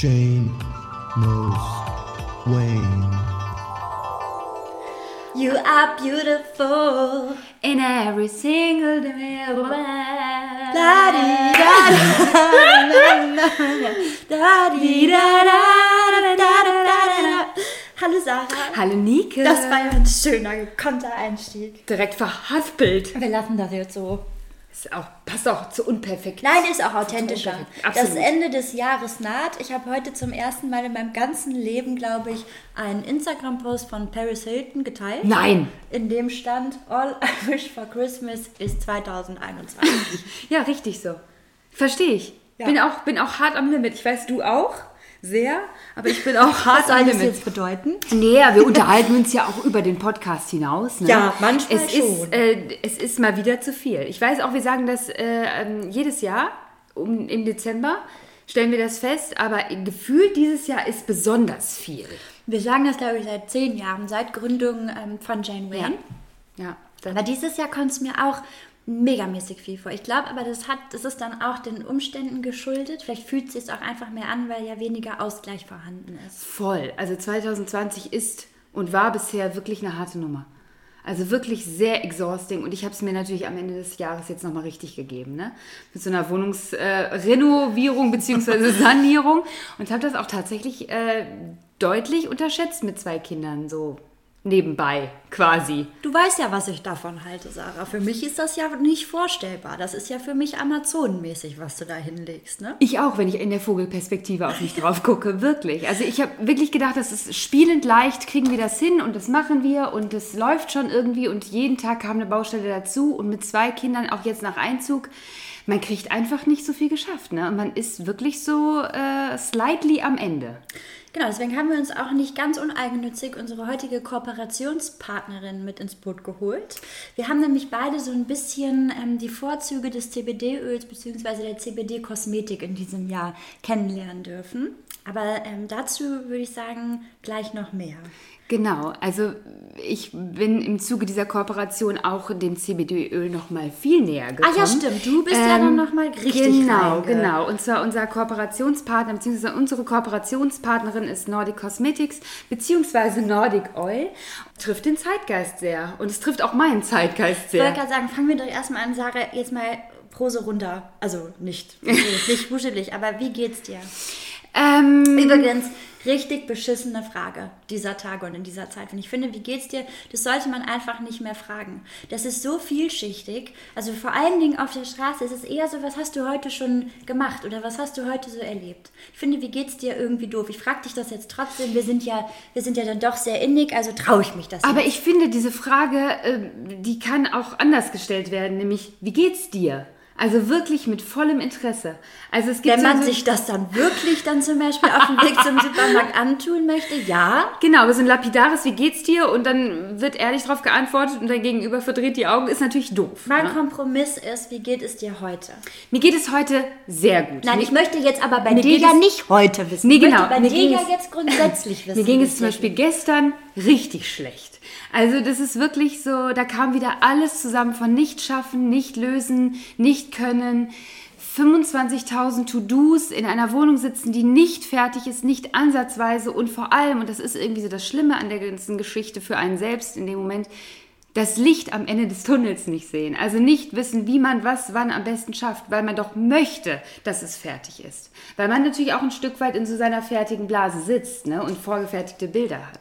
Jane knows Wayne. You are beautiful in every single day. Hallo Sarah. Hallo Nike. Das war ja ein schöner, gekonnter Einstieg. direkt verhaspelt. Wir lassen das jetzt so. Ist auch, passt auch zu unperfekt. Nein, ist auch authentischer. Das. Ende des Jahres naht. Ich habe heute zum ersten Mal in meinem ganzen Leben, glaube ich, einen Instagram-Post von Paris Hilton geteilt. Nein. In dem stand All I Wish for Christmas ist 2021. Ja, richtig so. Verstehe ich. Ja. Bin, auch, bin auch hart am Limit. Ich weiß, du auch. Sehr. Aber ich bin auch hart Was soll das jetzt bedeuten? Nee, ja, wir unterhalten uns ja auch über den Podcast hinaus. Ne? Ja, manchmal es schon. Ist, äh, es ist mal wieder zu viel. Ich weiß auch, wir sagen das äh, ähm, jedes Jahr um, im Dezember, stellen wir das fest, aber gefühlt dieses Jahr ist besonders viel. Wir sagen das, glaube ich, seit zehn Jahren, seit Gründung ähm, von Jane Wayne. Ja, dann, Aber dieses Jahr kommt es mir auch megamäßig viel vor. Ich glaube aber, das, hat, das ist dann auch den Umständen geschuldet. Vielleicht fühlt es sich auch einfach mehr an, weil ja weniger Ausgleich vorhanden ist. voll. Also 2020 ist und war bisher wirklich eine harte Nummer. Also wirklich sehr exhausting. Und ich habe es mir natürlich am Ende des Jahres jetzt nochmal richtig gegeben. Ne? Mit so einer Wohnungsrenovierung äh, bzw. Sanierung. Und habe das auch tatsächlich äh, deutlich unterschätzt mit zwei Kindern. So nebenbei quasi. Du weißt ja, was ich davon halte, Sarah. Für mich ist das ja nicht vorstellbar. Das ist ja für mich Amazonenmäßig, was du da hinlegst, ne? Ich auch, wenn ich in der Vogelperspektive auf mich drauf gucke, wirklich. Also ich habe wirklich gedacht, das ist spielend leicht, kriegen wir das hin und das machen wir und das läuft schon irgendwie und jeden Tag kam eine Baustelle dazu und mit zwei Kindern auch jetzt nach Einzug. Man kriegt einfach nicht so viel geschafft, ne? Und man ist wirklich so äh, slightly am Ende. Genau, deswegen haben wir uns auch nicht ganz uneigennützig unsere heutige Kooperationspartnerin mit ins Boot geholt. Wir haben nämlich beide so ein bisschen ähm, die Vorzüge des CBD-Öls bzw. der CBD-Kosmetik in diesem Jahr kennenlernen dürfen. Aber ähm, dazu würde ich sagen, gleich noch mehr. Genau, also ich bin im Zuge dieser Kooperation auch dem CBD-Öl noch mal viel näher gekommen. Ah ja, stimmt. Du bist ja dann noch mal richtig Genau, reinge- genau. Und zwar unser Kooperationspartner, beziehungsweise unsere Kooperationspartnerin ist Nordic Cosmetics, beziehungsweise Nordic Oil. Trifft den Zeitgeist sehr. Und es trifft auch meinen Zeitgeist Ich wollte sehr. gerade sagen, fangen wir doch erstmal an, Sarah, jetzt mal Prose runter. Also nicht, nicht wuschelig, aber wie geht's dir? Ähm, Übrigens, richtig beschissene Frage dieser Tage und in dieser Zeit. Und ich finde, wie geht's dir? Das sollte man einfach nicht mehr fragen. Das ist so vielschichtig. Also vor allen Dingen auf der Straße ist es eher so, was hast du heute schon gemacht oder was hast du heute so erlebt? Ich finde, wie geht's dir irgendwie doof? Ich frage dich das jetzt trotzdem. Wir sind ja, wir sind ja dann doch sehr innig, also traue ich mich das aber jetzt. ich finde, diese Frage, äh, die kann auch anders gestellt werden, nämlich, wie geht's dir? Also wirklich mit vollem Interesse. Also es gibt Wenn man so, sich das dann wirklich dann zum Beispiel auf dem Weg zum Supermarkt antun möchte, ja. Genau, aber so ein lapidares, wie geht's dir? Und dann wird ehrlich darauf geantwortet und dein Gegenüber verdreht die Augen, ist natürlich doof. Mein Ne? Kompromiss ist, wie geht es dir heute? Mir geht es heute sehr gut. Nein, mir, ich möchte jetzt aber bei dir ja nicht heute wissen. Nee, ich genau. möchte bei Mir dir ja jetzt grundsätzlich wissen. mir ging es zum Beispiel gestern richtig schlecht. Also das ist wirklich so, da kam wieder alles zusammen von nicht schaffen, nicht lösen, nicht können. 25.000 To-Dos in einer Wohnung sitzen, die nicht fertig ist, nicht ansatzweise und vor allem, und das ist irgendwie so das Schlimme an der ganzen Geschichte für einen selbst in dem Moment, das Licht am Ende des Tunnels nicht sehen. Also nicht wissen, wie man was wann am besten schafft, weil man doch möchte, dass es fertig ist. Weil man natürlich auch ein Stück weit in so seiner fertigen Blase sitzt ne, und vorgefertigte Bilder hat.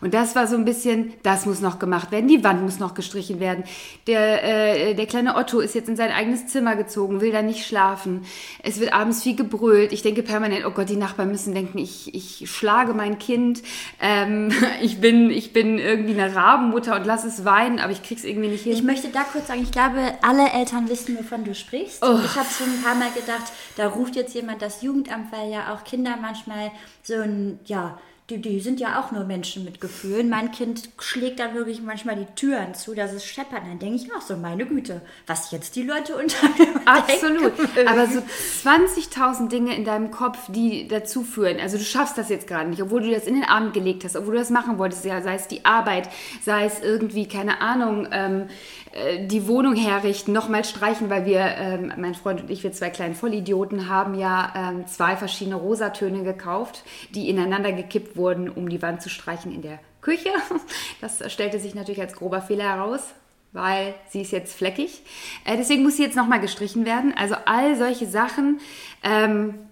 Und das war so ein bisschen, das muss noch gemacht werden, die Wand muss noch gestrichen werden. Der, äh, der kleine Otto ist jetzt in sein eigenes Zimmer gezogen, will da nicht schlafen. Es wird abends viel gebrüllt. Ich denke permanent, oh Gott, die Nachbarn müssen denken, ich, ich schlage mein Kind. Ähm, ich, bin, ich bin irgendwie eine Rabenmutter und lass es weinen, aber ich krieg's irgendwie nicht hin. Ich möchte da kurz sagen, ich glaube, alle Eltern wissen, wovon du sprichst. Oh. Ich habe schon ein paar Mal gedacht, da ruft jetzt jemand das Jugendamt, weil ja auch Kinder manchmal so ein, ja, die, die sind ja auch nur Menschen mit Gefühlen. Mein Kind schlägt dann wirklich manchmal die Türen zu, dass es scheppert. Dann denke ich auch so, meine Güte, was jetzt die Leute unter Absolut. Aber so 20.000 Dinge in deinem Kopf, die dazu führen. Also du schaffst das jetzt gerade nicht, obwohl du das in den Abend gelegt hast, obwohl du das machen wolltest. Ja, sei es die Arbeit, sei es irgendwie, keine Ahnung, ähm, äh, die Wohnung herrichten, nochmal streichen, weil wir, ähm, mein Freund und ich, wir zwei kleinen Vollidioten, haben ja ähm, zwei verschiedene Rosatöne gekauft, die ineinander gekippt wurden, um die Wand zu streichen in der Küche. Das stellte sich natürlich als grober Fehler heraus weil sie ist jetzt fleckig. Äh, deswegen muss sie jetzt nochmal gestrichen werden. Also all solche Sachen. Ähm,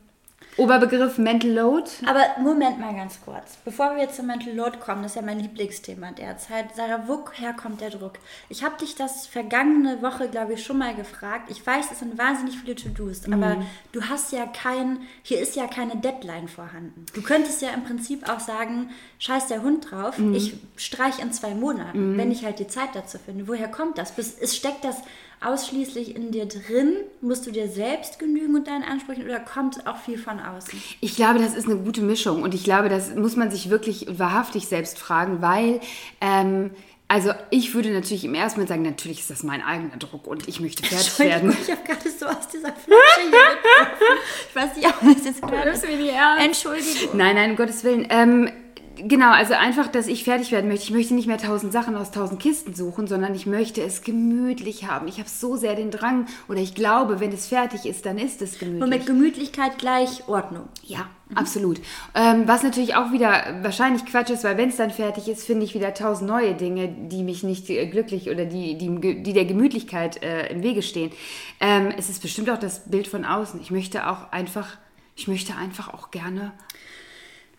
Oberbegriff Mental Load. Aber Moment mal ganz kurz. Bevor wir jetzt zum Mental Load kommen, das ist ja mein Lieblingsthema derzeit. Sarah, woher kommt der Druck? Ich habe dich das vergangene Woche, glaube ich, schon mal gefragt. Ich weiß, es sind wahnsinnig viele To-Dos, aber du hast ja kein, hier ist ja keine Deadline vorhanden. Du könntest ja im Prinzip auch sagen, scheiß der Hund drauf, ich streich in zwei Monaten, wenn ich halt die Zeit dazu finde. Woher kommt das? Es steckt das ausschließlich in dir drin? Musst du dir selbst genügen und deinen Ansprüchen oder kommt auch viel von außen? Ich glaube, das ist eine gute Mischung und ich glaube, das muss man sich wirklich wahrhaftig selbst fragen, weil ähm, also ich würde natürlich im ersten Moment sagen, natürlich ist das mein eigener Druck und ich möchte fertig werden. Ich habe gerade so aus dieser Flasche hier. Ich weiß nicht, ob das jetzt gerade ernst. Entschuldigung. Nein, nein, um Gottes Willen. Ähm, genau, also einfach, dass ich fertig werden möchte. Ich möchte nicht mehr tausend Sachen aus tausend Kisten suchen, sondern ich möchte es gemütlich haben. Ich habe so sehr den Drang oder ich glaube, wenn es fertig ist, dann ist es gemütlich. Und mit Gemütlichkeit gleich Ordnung. Ja, absolut. Ähm, was natürlich auch wieder wahrscheinlich Quatsch ist, weil wenn es dann fertig ist, finde ich wieder tausend neue Dinge, die mich nicht äh, glücklich oder die, die, die der Gemütlichkeit äh, im Wege stehen. Ähm, es ist bestimmt auch das Bild von außen. Ich möchte auch einfach, ich möchte einfach auch gerne.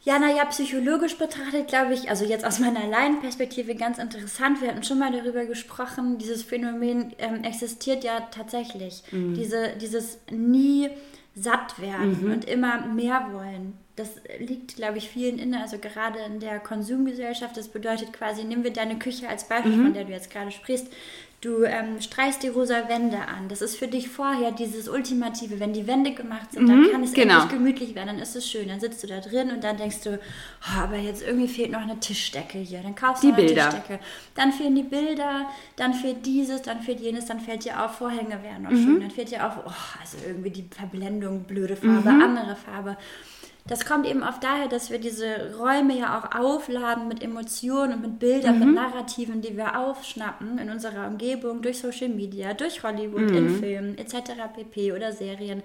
Ja, naja, psychologisch betrachtet, glaube ich, also jetzt aus meiner Laienperspektive ganz interessant. Wir hatten schon mal darüber gesprochen, dieses Phänomen ähm, existiert ja tatsächlich. Diese, dieses nie satt werden und immer mehr wollen. Das liegt, glaube ich, vielen inne, also gerade in der Konsumgesellschaft. Das bedeutet quasi, nehmen wir deine Küche als Beispiel, von der du jetzt gerade sprichst. Du ähm, streichst die rosa Wände an. Das ist für dich vorher dieses Ultimative. Wenn die Wände gemacht sind, dann kann es genau. endlich gemütlich werden, dann ist es schön. Dann sitzt du da drin und dann denkst du, oh, aber jetzt irgendwie fehlt noch eine Tischdecke hier. Dann kaufst du Die eine Bilder. Tischdecke. Dann fehlen die Bilder, dann fehlt dieses, dann fehlt jenes, dann fällt dir auf, Vorhänge wären noch schön. Dann fällt dir auf, oh, also irgendwie die Verblendung, blöde Farbe, andere Farbe. Das kommt eben oft daher, dass wir diese Räume ja auch aufladen mit Emotionen und mit Bildern, mit Narrativen, die wir aufschnappen in unserer Umgebung durch Social Media, durch Hollywood, in Filmen etc. pp. oder Serien.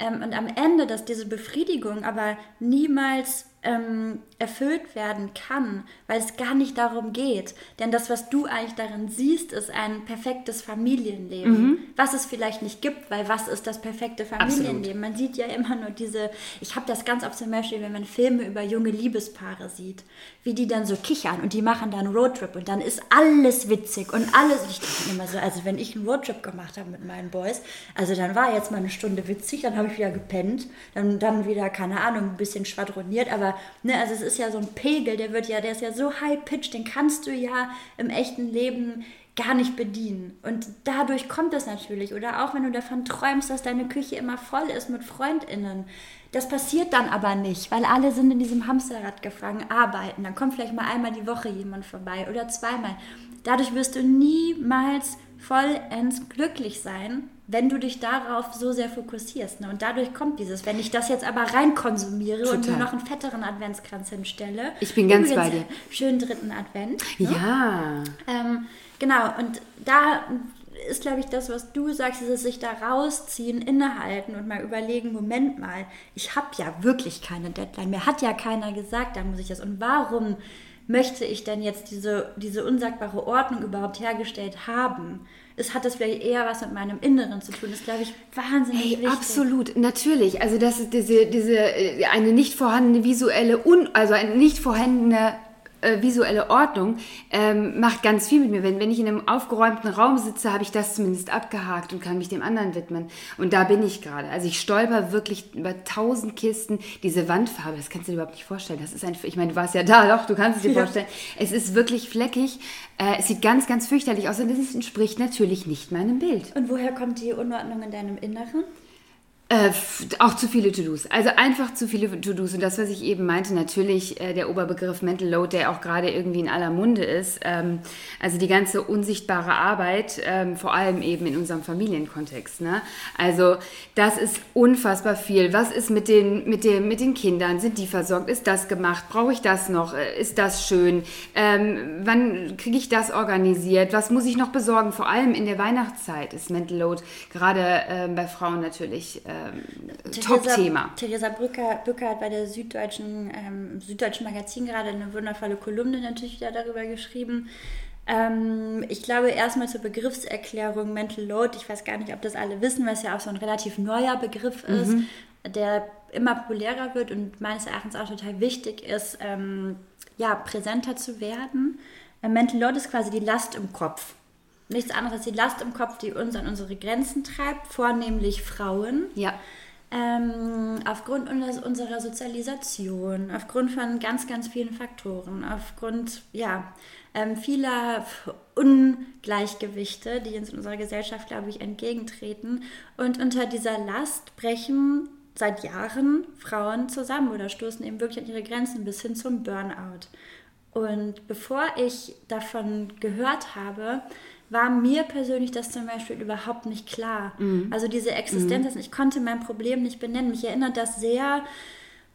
Ähm, und am Ende, dass diese Befriedigung aber niemals ähm, erfüllt werden kann, weil es gar nicht darum geht. Denn das, was du eigentlich darin siehst, ist ein perfektes Familienleben, was es vielleicht nicht gibt, weil was ist das perfekte Familienleben? Man sieht ja immer nur diese, ich habe das ganz oft zum Beispiel, wenn man Filme über junge Liebespaare sieht, wie die dann so kichern und die machen dann Roadtrip und dann ist alles witzig und alles, und ich denke immer so, also wenn ich einen Roadtrip gemacht habe mit meinen Boys, also dann war jetzt mal eine Stunde witzig, dann habe ich wieder gepennt, dann, dann wieder, keine Ahnung, ein bisschen schwadroniert, aber ne, also es ist ja so ein Pegel, der wird ja, der ist ja so high-pitched, den kannst du ja im echten Leben gar nicht bedienen. Und dadurch kommt es natürlich. Oder auch wenn du davon träumst, dass deine Küche immer voll ist mit FreundInnen. Das passiert dann aber nicht, weil alle sind in diesem Hamsterrad gefangen, arbeiten. Dann kommt vielleicht mal einmal die Woche jemand vorbei oder zweimal. Dadurch wirst du niemals vollends glücklich sein, wenn du dich darauf so sehr fokussierst. Ne? Und dadurch kommt dieses, wenn ich das jetzt aber rein konsumiere und mir Total. noch einen fetteren Adventskranz hinstelle. Ich bin ganz bei dir. Schönen dritten Advent. Ja. Ähm, genau, und da ist, glaube ich, das, was du sagst, dieses sich da rausziehen, innehalten und mal überlegen, Moment mal, ich habe ja wirklich keine Deadline. Mir hat ja keiner gesagt, da muss ich das. Und warum möchte ich denn jetzt diese, diese unsagbare Ordnung überhaupt hergestellt haben? Es hat das vielleicht eher was mit meinem Inneren zu tun. Das glaube ich, wahnsinnig Hey, wichtig. absolut, natürlich. Also das ist diese, diese äh, eine nicht vorhandene visuelle, un, also eine nicht vorhandene äh, visuelle Ordnung ähm, macht ganz viel mit mir. Wenn, wenn ich in einem aufgeräumten Raum sitze, habe ich das zumindest abgehakt und kann mich dem anderen widmen. Und da bin ich gerade. Also ich stolper wirklich über tausend Kisten. Diese Wandfarbe, das kannst du dir überhaupt nicht vorstellen. Das ist einfach, ich meine, du warst ja da, doch, du kannst es dir vorstellen. Es ist wirklich fleckig. Äh, es sieht ganz, ganz fürchterlich aus und es entspricht natürlich nicht meinem Bild. Und woher kommt die Unordnung in deinem Inneren? Äh, auch zu viele To-Dos. Also einfach zu viele To-Dos. Und das, was ich eben meinte, natürlich äh, der Oberbegriff Mental Load, der auch gerade irgendwie in aller Munde ist. Ähm, also die ganze unsichtbare Arbeit, ähm, vor allem eben in unserem Familienkontext. Ne? Also das ist unfassbar viel. Was ist mit den, mit, dem, mit den Kindern? Sind die versorgt? Ist das gemacht? Brauche ich das noch? Äh, ist das schön? Ähm, wann kriege ich das organisiert? Was muss ich noch besorgen? Vor allem in der Weihnachtszeit ist Mental Load gerade äh, bei Frauen natürlich äh, Top-Thema. Theresa Brücker, Bücker hat bei der Süddeutschen, ähm, Süddeutschen Magazin gerade eine wundervolle Kolumne natürlich wieder darüber geschrieben. Ähm, ich glaube erstmal zur Begriffserklärung Mental Load. Ich weiß gar nicht, ob das alle wissen, weil es ja auch so ein relativ neuer Begriff ist, mhm. der immer populärer wird und meines Erachtens auch total wichtig ist, ähm, ja, präsenter zu werden. Äh, Mental Load ist quasi die Last im Kopf nichts anderes als die Last im Kopf, die uns an unsere Grenzen treibt, vornehmlich Frauen. Ja. Ähm, aufgrund unserer Sozialisation, aufgrund von ganz, ganz vielen Faktoren, aufgrund ja, ähm, vieler Ungleichgewichte, die uns in unserer Gesellschaft, glaube ich, entgegentreten. Und unter dieser Last brechen seit Jahren Frauen zusammen oder stoßen eben wirklich an ihre Grenzen bis hin zum Burnout. Und bevor ich davon gehört habe, war mir persönlich das zum Beispiel überhaupt nicht klar. Mhm. Also diese Existenz, mhm. ich konnte mein Problem nicht benennen. Mich erinnert das sehr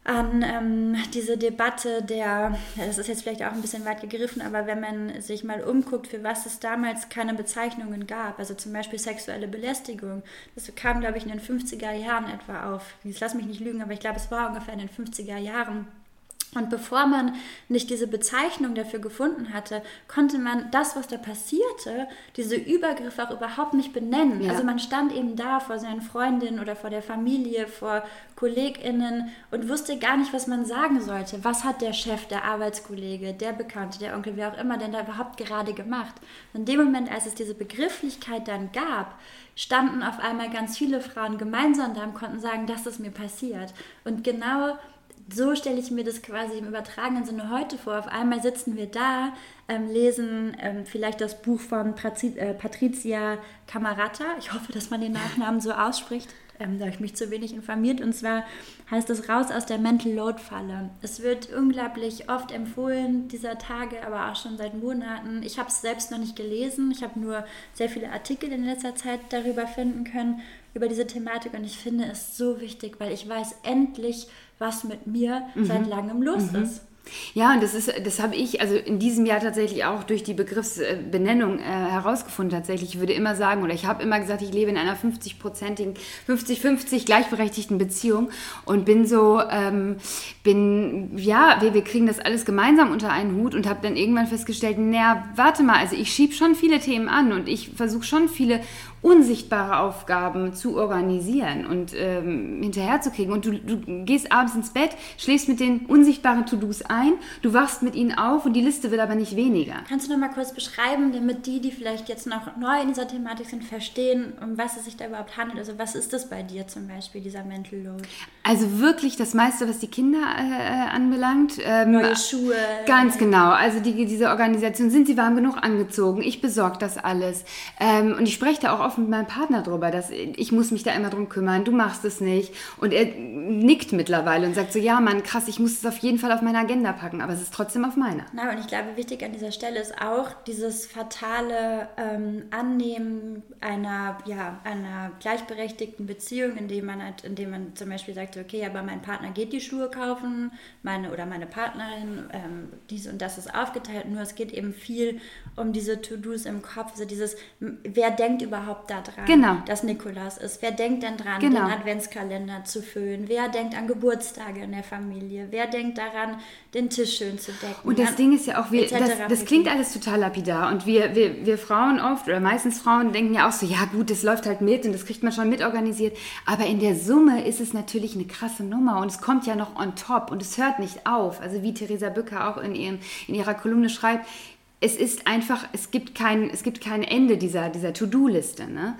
an ähm, diese Debatte der, das ist jetzt vielleicht auch ein bisschen weit gegriffen, aber wenn man sich mal umguckt, für was es damals keine Bezeichnungen gab, also zum Beispiel sexuelle Belästigung, das kam, glaube ich, in den 50er Jahren etwa auf. Ich lass mich nicht lügen, aber ich glaube, es war ungefähr in den 50er Jahren und bevor man nicht diese Bezeichnung dafür gefunden hatte, konnte man das, was da passierte, diese Übergriffe auch überhaupt nicht benennen. Ja. Also man stand eben da vor seinen Freundinnen oder vor der Familie, vor KollegInnen und wusste gar nicht, was man sagen sollte. Was hat der Chef, der Arbeitskollege, der Bekannte, der Onkel, wer auch immer denn da überhaupt gerade gemacht? in dem Moment, als es diese Begrifflichkeit dann gab, standen auf einmal ganz viele Frauen gemeinsam da und konnten sagen, das ist mir passiert. Und genau so stelle ich mir das quasi im übertragenen Sinne heute vor. Auf einmal sitzen wir da, ähm, lesen ähm, vielleicht das Buch von äh, Patricia Camarata. Ich hoffe, dass man den Nachnamen so ausspricht. Ähm, da habe ich mich zu wenig informiert. Und zwar heißt es Raus aus der Mental Load Falle. Es wird unglaublich oft empfohlen dieser Tage, aber auch schon seit Monaten. Ich habe es selbst noch nicht gelesen. Ich habe nur sehr viele Artikel in letzter Zeit darüber finden können, über diese Thematik. Und ich finde es so wichtig, weil ich weiß endlich, was mit mir mhm. seit langem los mhm. ist. Ja, und das ist, das habe ich also in diesem Jahr tatsächlich auch durch die Begriffsbenennung äh, herausgefunden. Tatsächlich, ich würde immer sagen, oder ich habe immer gesagt, ich lebe in einer 50-prozentigen, 50-50 gleichberechtigten Beziehung und bin so, ähm, bin, ja, wir, wir kriegen das alles gemeinsam unter einen Hut und habe dann irgendwann festgestellt, naja, warte mal, also ich schiebe schon viele Themen an und ich versuche schon viele unsichtbare Aufgaben zu organisieren und ähm, hinterherzukriegen. Und du, du gehst abends ins Bett, schläfst mit den unsichtbaren To-Dos ein, du wachst mit ihnen auf und die Liste wird aber nicht weniger. Kannst du noch mal kurz beschreiben, damit die, die vielleicht jetzt noch neu in dieser Thematik sind, verstehen, um was es sich da überhaupt handelt? Also was ist das bei dir zum Beispiel, dieser Mental Load? Also wirklich das meiste, was die Kinder äh, anbelangt. Ähm, Neue Schuhe. Ganz genau. Also die, diese Organisation, sind sie warm genug angezogen? Ich besorge das alles. Ähm, und ich spreche da auch oft mit meinem Partner drüber, dass ich muss mich da immer drum kümmern, du machst es nicht. Und er nickt mittlerweile und sagt so, ja Mann, krass, ich muss es auf jeden Fall auf meine Agenda packen, aber es ist trotzdem auf meiner. Na, und ich glaube, wichtig an dieser Stelle ist auch dieses fatale ähm, Annehmen einer, ja, einer gleichberechtigten Beziehung, in dem man halt, in dem man zum Beispiel sagt, okay, aber mein Partner geht die Schuhe kaufen, meine oder meine Partnerin, ähm, dies und das ist aufgeteilt, nur es geht eben viel um diese To-Dos im Kopf, also dieses, wer denkt überhaupt daran, genau. dass Nikolaus ist? Wer denkt denn dran, genau. den Adventskalender zu füllen? Wer denkt an Geburtstage in der Familie? Wer denkt daran, den Tisch schön zu decken? Und das an, Ding ist ja auch, wir, das, das klingt alles total lapidar und wir, wir, wir Frauen oft oder meistens Frauen denken ja auch so, ja gut, das läuft halt mit und das kriegt man schon mitorganisiert, aber in der Summe ist es natürlich eine krasse Nummer und es kommt ja noch on top und es hört nicht auf. Also wie Theresa Bücker auch in, ihrem, in ihrer Kolumne schreibt, es ist einfach, es gibt kein, es gibt kein Ende dieser, dieser To-Do-Liste. Ne?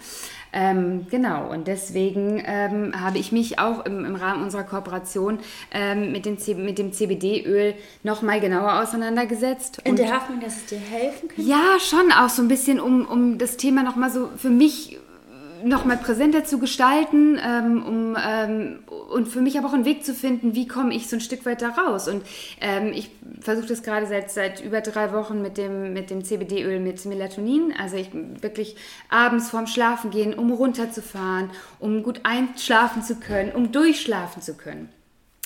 Ähm, genau, und deswegen ähm, habe ich mich auch im, im Rahmen unserer Kooperation ähm, mit, den mit dem CBD-Öl nochmal genauer auseinandergesetzt. In der Hoffnung, dass es dir helfen könnte? Ja, schon auch so ein bisschen, um, um das Thema nochmal so für mich nochmal präsenter zu gestalten ähm, um, ähm, und für mich aber auch einen Weg zu finden, wie komme ich so ein Stück weit da raus. Und ähm, ich versuche das gerade seit, seit über drei Wochen mit dem, mit dem CBD-Öl mit Melatonin. Also ich wirklich abends vorm Schlafen gehen, um runterzufahren, um gut einschlafen zu können, um durchschlafen zu können.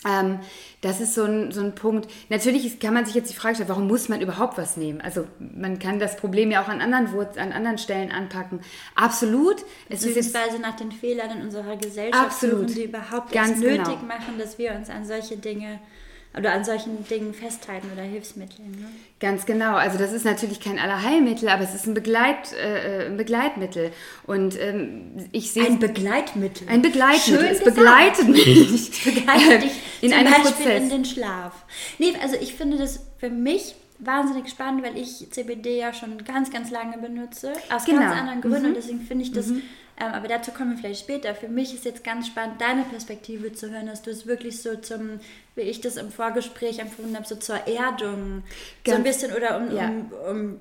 Ähm, das ist so ein, so ein Punkt. Natürlich kann man sich jetzt die Frage stellen, warum muss man überhaupt was nehmen? Also man kann das Problem ja auch an anderen, Wurz, an anderen Stellen anpacken. Absolut. Es Beziehungsweise nach den Fehlern in unserer Gesellschaft absolut. suchen, die überhaupt Ganz nötig genau. machen, dass wir uns an solche Dinge oder an solchen Dingen festhalten oder Hilfsmitteln. Ne? Ganz genau. Also das ist natürlich kein Allerheilmittel, aber es ist ein, Begleit, äh, ein Begleitmittel. Und ähm, ich sehe ein Begleitmittel. Ein Begleitmittel. Schön es begleitet mich. begleitet dich in zum einem Beispiel Prozess. in den Schlaf. Nee, also ich finde das für mich wahnsinnig spannend, weil ich CBD ja schon ganz, ganz lange benutze. Aus genau. ganz anderen Gründen. Mhm. Und deswegen finde ich das mhm. Ähm, aber dazu kommen wir vielleicht später. Für mich ist jetzt ganz spannend, deine Perspektive zu hören, dass du es wirklich so zum, wie ich das im Vorgespräch empfunden habe, so zur Erdung, ganz, so ein bisschen oder um, ja. um, um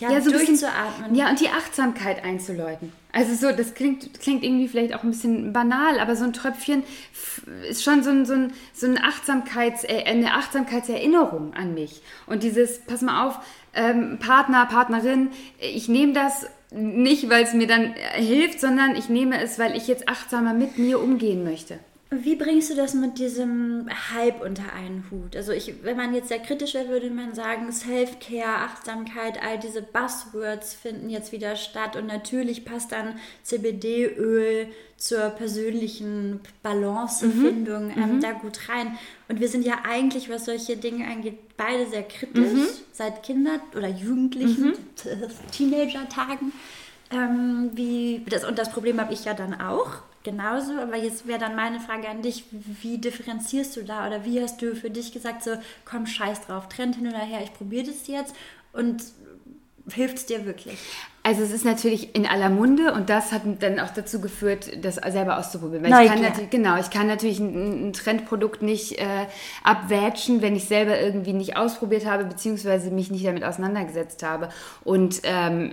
ja, ja, so durchzuatmen. Bisschen, ja, und die Achtsamkeit einzuläuten. Also so, das klingt, klingt irgendwie vielleicht auch ein bisschen banal, aber so ein Tröpfchen ist schon so, ein, so, ein, so ein Achtsamkeits, äh, eine Achtsamkeitserinnerung an mich. Und dieses, pass mal auf, ähm, Partner, Partnerin, ich nehme das nicht, weil es mir dann hilft, sondern ich nehme es, weil ich jetzt achtsamer mit mir umgehen möchte. Wie bringst du das mit diesem Hype unter einen Hut? Also ich, wenn man jetzt sehr kritisch wäre, würde man sagen, Self-Care, Achtsamkeit, all diese Buzzwords finden jetzt wieder statt und natürlich passt dann CBD-Öl zur persönlichen Balanceefindung mhm. ähm, mhm. da gut rein. Und wir sind ja eigentlich, was solche Dinge angeht, beide sehr kritisch, mhm. seit Kinder- oder Jugendlichen, mhm. Teenager-Tagen. Ähm, wie das, und das Problem habe ich ja dann auch genauso. Aber jetzt wäre dann meine Frage an dich, wie differenzierst du da oder wie hast du für dich gesagt, so komm, scheiß drauf, trennt hin oder her, ich probiere das jetzt und hilft es dir wirklich? Also es ist natürlich in aller Munde und das hat dann auch dazu geführt, das selber auszuprobieren. Weil ich kann natürlich, genau, ich kann natürlich ein, ein Trendprodukt nicht äh, abwätschen, wenn ich selber irgendwie nicht ausprobiert habe, beziehungsweise mich nicht damit auseinandergesetzt habe. Und ähm,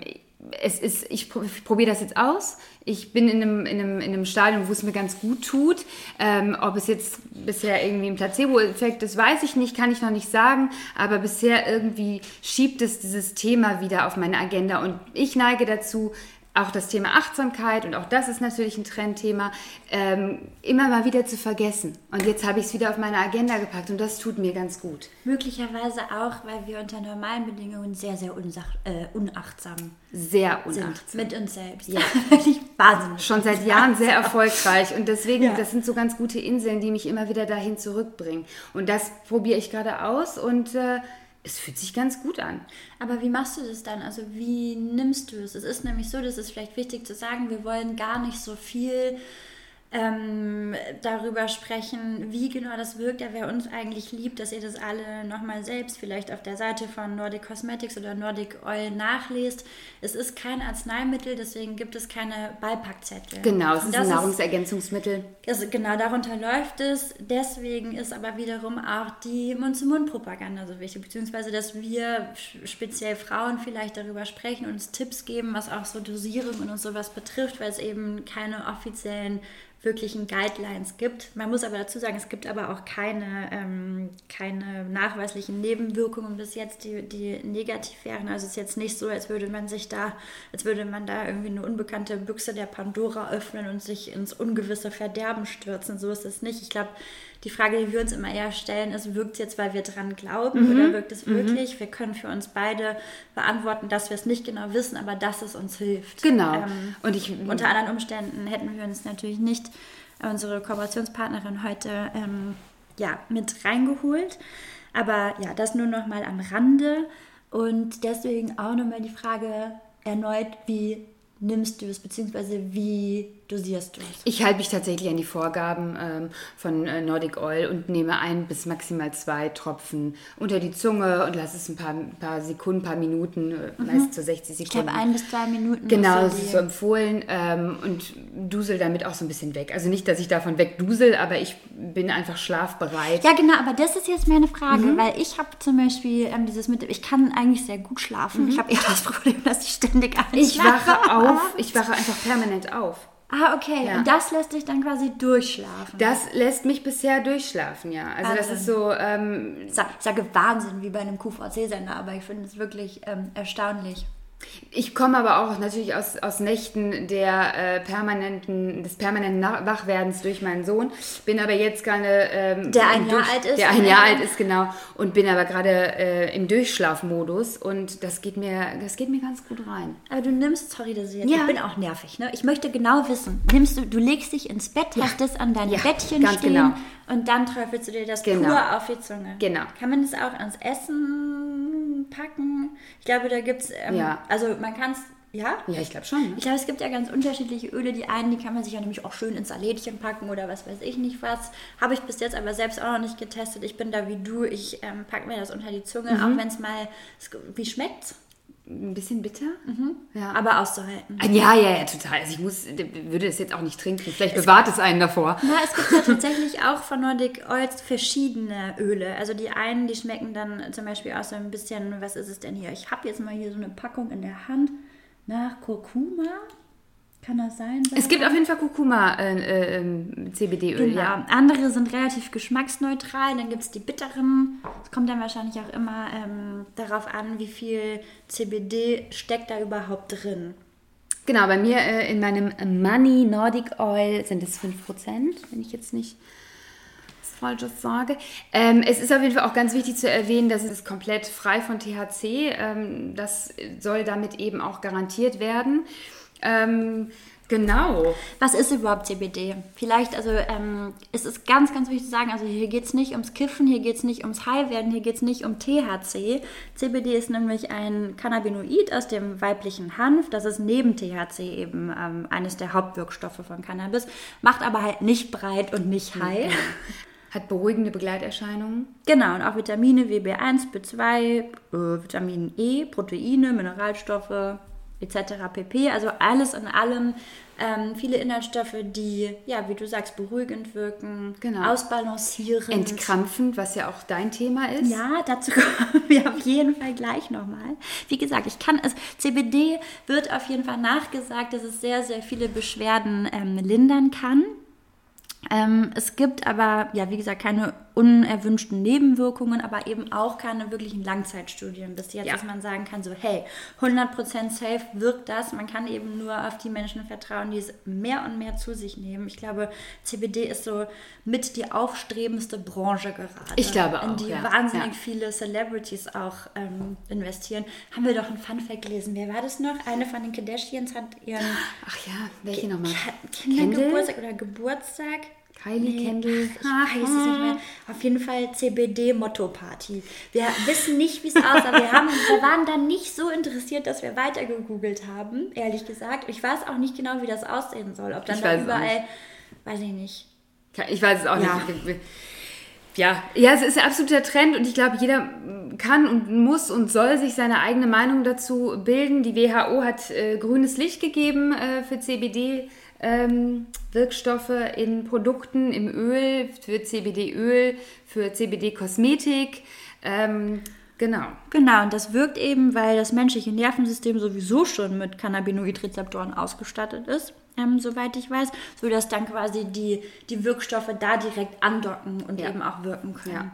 es ist, ich, probiere das jetzt aus. Ich bin in einem, in, einem, in einem Stadium, wo es mir ganz gut tut. Ähm, ob es jetzt bisher irgendwie ein Placebo-Effekt ist, weiß ich nicht, kann ich noch nicht sagen. Aber bisher irgendwie schiebt es dieses Thema wieder auf meine Agenda. Und ich neige dazu, auch das Thema Achtsamkeit und auch das ist natürlich ein Trendthema, ähm, immer mal wieder zu vergessen. Und jetzt habe ich es wieder auf meine Agenda gepackt und das tut mir ganz gut. Möglicherweise auch, weil wir unter normalen Bedingungen sehr, sehr unsach, äh, unachtsam sehr unachtsam mit uns selbst. Ja, wahnsinnig. Schon seit Jahren sehr erfolgreich und deswegen, ja. das sind so ganz gute Inseln, die mich immer wieder dahin zurückbringen. Und das probiere ich gerade aus und äh, es fühlt sich ganz gut an. Aber wie machst du das dann? Also wie nimmst du es? Es ist nämlich so, das ist vielleicht wichtig zu sagen, wir wollen gar nicht so viel ähm, darüber sprechen, wie genau das wirkt. Ja, wer uns eigentlich liebt, dass ihr das alle nochmal selbst vielleicht auf der Seite von Nordic Cosmetics oder Nordic Oil nachlest. Es ist kein Arzneimittel, deswegen gibt es keine Beipackzettel. Genau, es ist ein Nahrungsergänzungsmittel. Ist, also genau, darunter läuft es. Deswegen ist aber wiederum auch die Mund-zu-Mund-Propaganda so wichtig, beziehungsweise dass wir speziell Frauen vielleicht darüber sprechen und uns Tipps geben, was auch so Dosierungen und sowas betrifft, weil es eben keine offiziellen wirklichen Guidelines gibt. Man muss aber dazu sagen, es gibt aber auch keine, ähm, keine nachweislichen Nebenwirkungen bis jetzt, die, die negativ wären. Also es ist jetzt nicht so, als würde man sich da, als würde man da irgendwie eine unbekannte Büchse der Pandora öffnen und sich ins ungewisse Verderben stürzen. So ist es nicht. Ich glaube, die Frage, die wir uns immer eher stellen, ist, wirkt es jetzt, weil wir dran glauben mhm. oder wirkt es mhm. wirklich? Wir können für uns beide beantworten, dass wir es nicht genau wissen, aber dass es uns hilft. Genau. Ähm, und ich, unter anderen Umständen hätten wir uns natürlich nicht unsere Kooperationspartnerin heute ähm, ja, mit reingeholt. Aber ja, das nur noch mal am Rande. Und deswegen auch nochmal die Frage erneut, wie nimmst du es, beziehungsweise wie dosierst du es? Ich halte mich tatsächlich an die Vorgaben ähm, von äh, Nordic Oil und nehme ein bis maximal zwei Tropfen unter die Zunge und lasse es ein paar, paar Sekunden, ein paar Minuten, äh, mhm. meist zu 60 Sekunden. Ich glaube ein bis zwei Minuten. Genau, das ist so empfohlen ähm, und dusel damit auch so ein bisschen weg. Also nicht, dass ich davon wegdusel, aber ich bin einfach schlafbereit. Ja, genau, aber das ist jetzt meine Frage, mhm. weil ich habe zum Beispiel ähm, dieses mit, ich kann eigentlich sehr gut schlafen. Mhm. Ich habe eher das Problem, dass ich ständig einschlafe. Ich wache auf, ich wache einfach permanent auf. Ah, okay. Ja. Und das lässt dich dann quasi durchschlafen. Das lässt mich bisher durchschlafen, ja. Also das Wahnsinn. ist so, ähm, ich sage Wahnsinn wie bei einem QVC-Sender, aber ich finde es wirklich ähm, erstaunlich. Ich komme aber auch natürlich aus, aus Nächten der äh, permanenten, des permanenten Wachwerdens durch meinen Sohn. Bin aber jetzt gerade ähm, Der ein Jahr alt ist, Der ein Jahr alt ist, genau. Und bin aber gerade äh, im Durchschlafmodus und das geht mir, das geht mir ganz gut rein. Aber du nimmst, sorry, dass ich jetzt, Ja. ich bin auch nervig, ne? Ich möchte genau wissen, nimmst du, du legst dich ins Bett, hast das an deinem Ja, Bettchen ganz stehen genau. Und dann träufelst du dir das Genau. pur auf die Zunge. Genau. Kann man das auch ans Essen packen? Ich glaube, da gibt es, ähm, Ja. also man kann es, ja? Ja, ich glaube schon. Ne? Ich glaube, es gibt ja ganz unterschiedliche Öle. Die einen, die kann man sich ja nämlich auch schön ins Salätchen packen oder was weiß ich nicht was. Habe ich bis jetzt aber selbst auch noch nicht getestet. Ich bin da wie du. Ich ähm, packe mir das unter die Zunge, Mhm. auch wenn es mal. Wie schmeckt's? Ein bisschen bitter. Ja. Aber auszuhalten. Ah, ja, ja, ja, total. Also ich muss, würde das jetzt auch nicht trinken. Vielleicht bewahrt es einen davor. Na, es gibt ja tatsächlich auch von Nordic Oils verschiedene Öle. Also die einen, die schmecken dann zum Beispiel auch so ein bisschen, was ist es denn hier? Ich habe jetzt mal hier so eine Packung in der Hand nach Kurkuma. Kann das sein? Es gibt auf jeden Fall Kurkuma äh, äh, ähm, Genau. ja. Andere sind relativ geschmacksneutral. Dann gibt es die bitteren. Es kommt dann wahrscheinlich auch immer ähm, darauf an, wie viel CBD steckt da überhaupt drin. Genau, bei mir äh, in meinem Money Nordic Oil sind es 5%, wenn ich jetzt nicht was Falsches sage. Ähm, es ist auf jeden Fall auch ganz wichtig zu erwähnen, dass es komplett frei von THC. Ähm, das soll damit eben auch garantiert werden. Ähm, genau. Was ist überhaupt CBD? Vielleicht, also ähm, es ist ganz, ganz wichtig zu sagen, also hier geht es nicht ums Kiffen, hier geht es nicht ums High-Werden, hier geht es nicht um THC. CBD ist nämlich ein Cannabinoid aus dem weiblichen Hanf. Das ist neben THC eben ähm, eines der Hauptwirkstoffe von Cannabis, macht aber halt nicht breit und nicht high. Hat beruhigende Begleiterscheinungen. Genau, und auch Vitamine wie B1, B2, äh, Vitamin E, Proteine, Mineralstoffe etc. pp. Also alles in allem ähm, viele Inhaltsstoffe, die, ja, wie du sagst, beruhigend wirken, Genau. ausbalancierend. Entkrampfend, was ja auch dein Thema ist. Ja, dazu kommen wir auf jeden Fall gleich nochmal. Wie gesagt, ich kann es, CBD wird auf jeden Fall nachgesagt, dass es sehr, sehr viele Beschwerden ähm, lindern kann. Ähm, es gibt aber, ja, wie gesagt, keine unerwünschten Nebenwirkungen, aber eben auch keine wirklichen Langzeitstudien bis jetzt, Ja. dass man sagen kann, so, hey, 100% safe wirkt das. Man kann eben nur auf die Menschen vertrauen, die es mehr und mehr zu sich nehmen. Ich glaube, CBD ist so mit die aufstrebendste Branche gerade. Ich glaube In auch, die ja. wahnsinnig Ja. viele Celebrities auch ähm, investieren. Haben wir doch ein Funfact gelesen. Wer war das noch? Eine von den Kardashians hat ihren Ach ja, welche nochmal? Kindergeburtstag oder Geburtstag. Kylie Kendall. Ich weiß es nicht mehr. Auf jeden Fall CBD-Motto-Party. Wir wissen nicht, wie es aussah. Wir, haben, wir waren dann nicht so interessiert, dass wir weiter gegoogelt haben, ehrlich gesagt. Ich weiß auch nicht genau, wie das aussehen soll. Ob dann Ich da überall, weiß ich nicht. Ich weiß es auch Ja. nicht. Ja, ja, es ist ein absoluter Trend und ich glaube, jeder kann und muss und soll sich seine eigene Meinung dazu bilden. Die WHO hat äh, grünes Licht gegeben äh, für CBD-Wirkstoffe in Produkten, im Öl, für CBD-Öl, für CBD-Kosmetik. Ähm, genau. Genau, und das wirkt eben, weil das menschliche Nervensystem sowieso schon mit Cannabinoidrezeptoren ausgestattet ist, ähm, soweit ich weiß, sodass dann quasi die, die Wirkstoffe da direkt andocken und Ja. eben auch wirken können. Ja.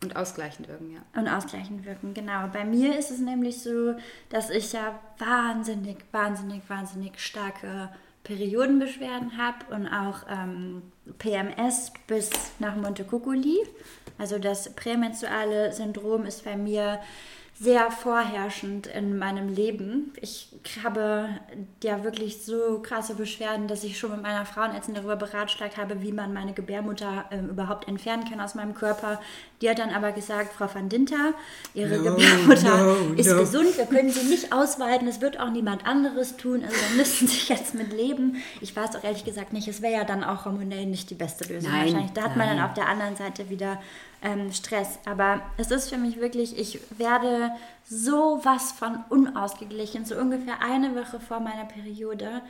Und ausgleichend wirken, ja. Und ausgleichend wirken, genau. Bei mir ist es nämlich so, dass ich ja wahnsinnig, wahnsinnig, wahnsinnig starke Periodenbeschwerden habe und auch ähm, PMS bis nach Montecuccoli. Also das prämenstruale Syndrom ist bei mir sehr vorherrschend in meinem Leben. Ich habe ja wirklich so krasse Beschwerden, dass ich schon mit meiner Frauenärztin darüber beratschlagt habe, wie man meine Gebärmutter ähm, überhaupt entfernen kann aus meinem Körper. Die hat dann aber gesagt, Frau van Dinter, Ihre No, Gebärmutter no, ist no. gesund, wir können sie nicht ausweiten, es wird auch niemand anderes tun, also da müssen Sie jetzt mit leben. Ich weiß auch ehrlich gesagt nicht, es wäre ja dann auch hormonell nicht die beste Lösung Nein, wahrscheinlich. Da hat man dann nein. auf der anderen Seite wieder ähm, Stress. Aber es ist für mich wirklich, ich werde so was von unausgeglichen, so ungefähr eine Woche vor meiner Periode.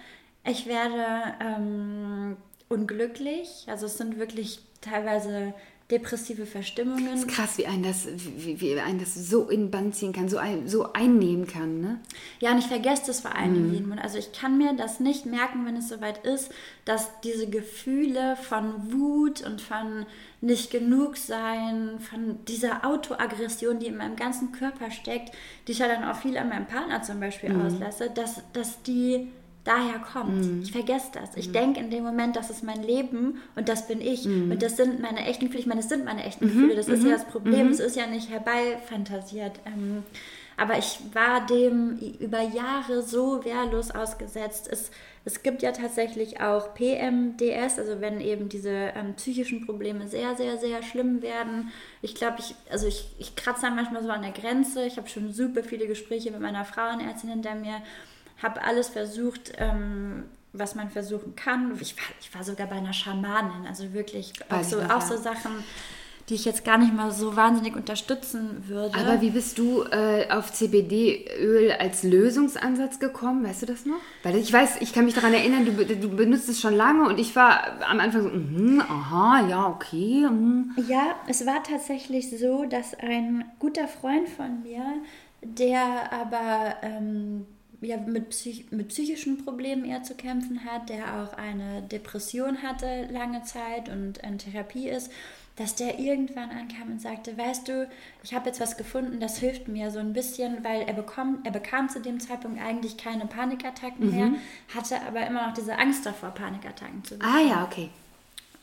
Ich werde ähm, unglücklich, also es sind wirklich teilweise depressive Verstimmungen. Das ist krass, wie einen das, wie, wie einen das so in den Band ziehen kann, so, ein, so einnehmen kann, ne? Ja, und ich vergesse das vor allem Mhm. jeden Monat. Also ich kann mir das nicht merken, wenn es soweit ist, dass diese Gefühle von Wut und von nicht genug sein, von dieser Autoaggression, die in meinem ganzen Körper steckt, die ich ja dann auch viel an meinem Partner zum Beispiel Mhm. auslasse, dass, dass die daher kommt. Ich vergesse das. Mhm. Ich denke in dem Moment, das ist mein Leben und das bin ich. Mhm. Und das sind meine echten Gefühle. Ich meine, das sind meine echten Gefühle. Das ist ja das Problem. Es ist ja nicht herbeifantasiert. Ähm, aber ich war dem über Jahre so wehrlos ausgesetzt. Es, es gibt ja tatsächlich auch PMDS, also wenn eben diese ähm, psychischen Probleme sehr, sehr, sehr schlimm werden. Ich glaube, ich, also ich, ich kratze dann manchmal so an der Grenze. Ich habe schon super viele Gespräche mit meiner Frauenärztin hinter mir, habe alles versucht, ähm, was man versuchen kann. Ich war, ich war sogar bei einer Schamanin, also wirklich auch so, noch, auch ja. so Sachen, die ich jetzt gar nicht mal so wahnsinnig unterstützen würde. Aber wie bist du äh, auf CBD-Öl als Lösungsansatz gekommen? Weißt du das noch? Weil ich weiß, ich kann mich daran erinnern, du, du benutzt es schon lange und ich war am Anfang so, mhm, aha, ja, okay. mhm. Ja, es war tatsächlich so, dass ein guter Freund von mir, der aber ähm, ja, mit, psych mit psychischen Problemen eher zu kämpfen hat, der auch eine Depression hatte lange Zeit und in Therapie ist, dass der irgendwann ankam und sagte, weißt du, ich habe jetzt was gefunden, das hilft mir so ein bisschen, weil er, bekommt, er bekam zu dem Zeitpunkt eigentlich keine Panikattacken mehr, hatte aber immer noch diese Angst davor, Panikattacken zu bekommen. Ah ja, okay.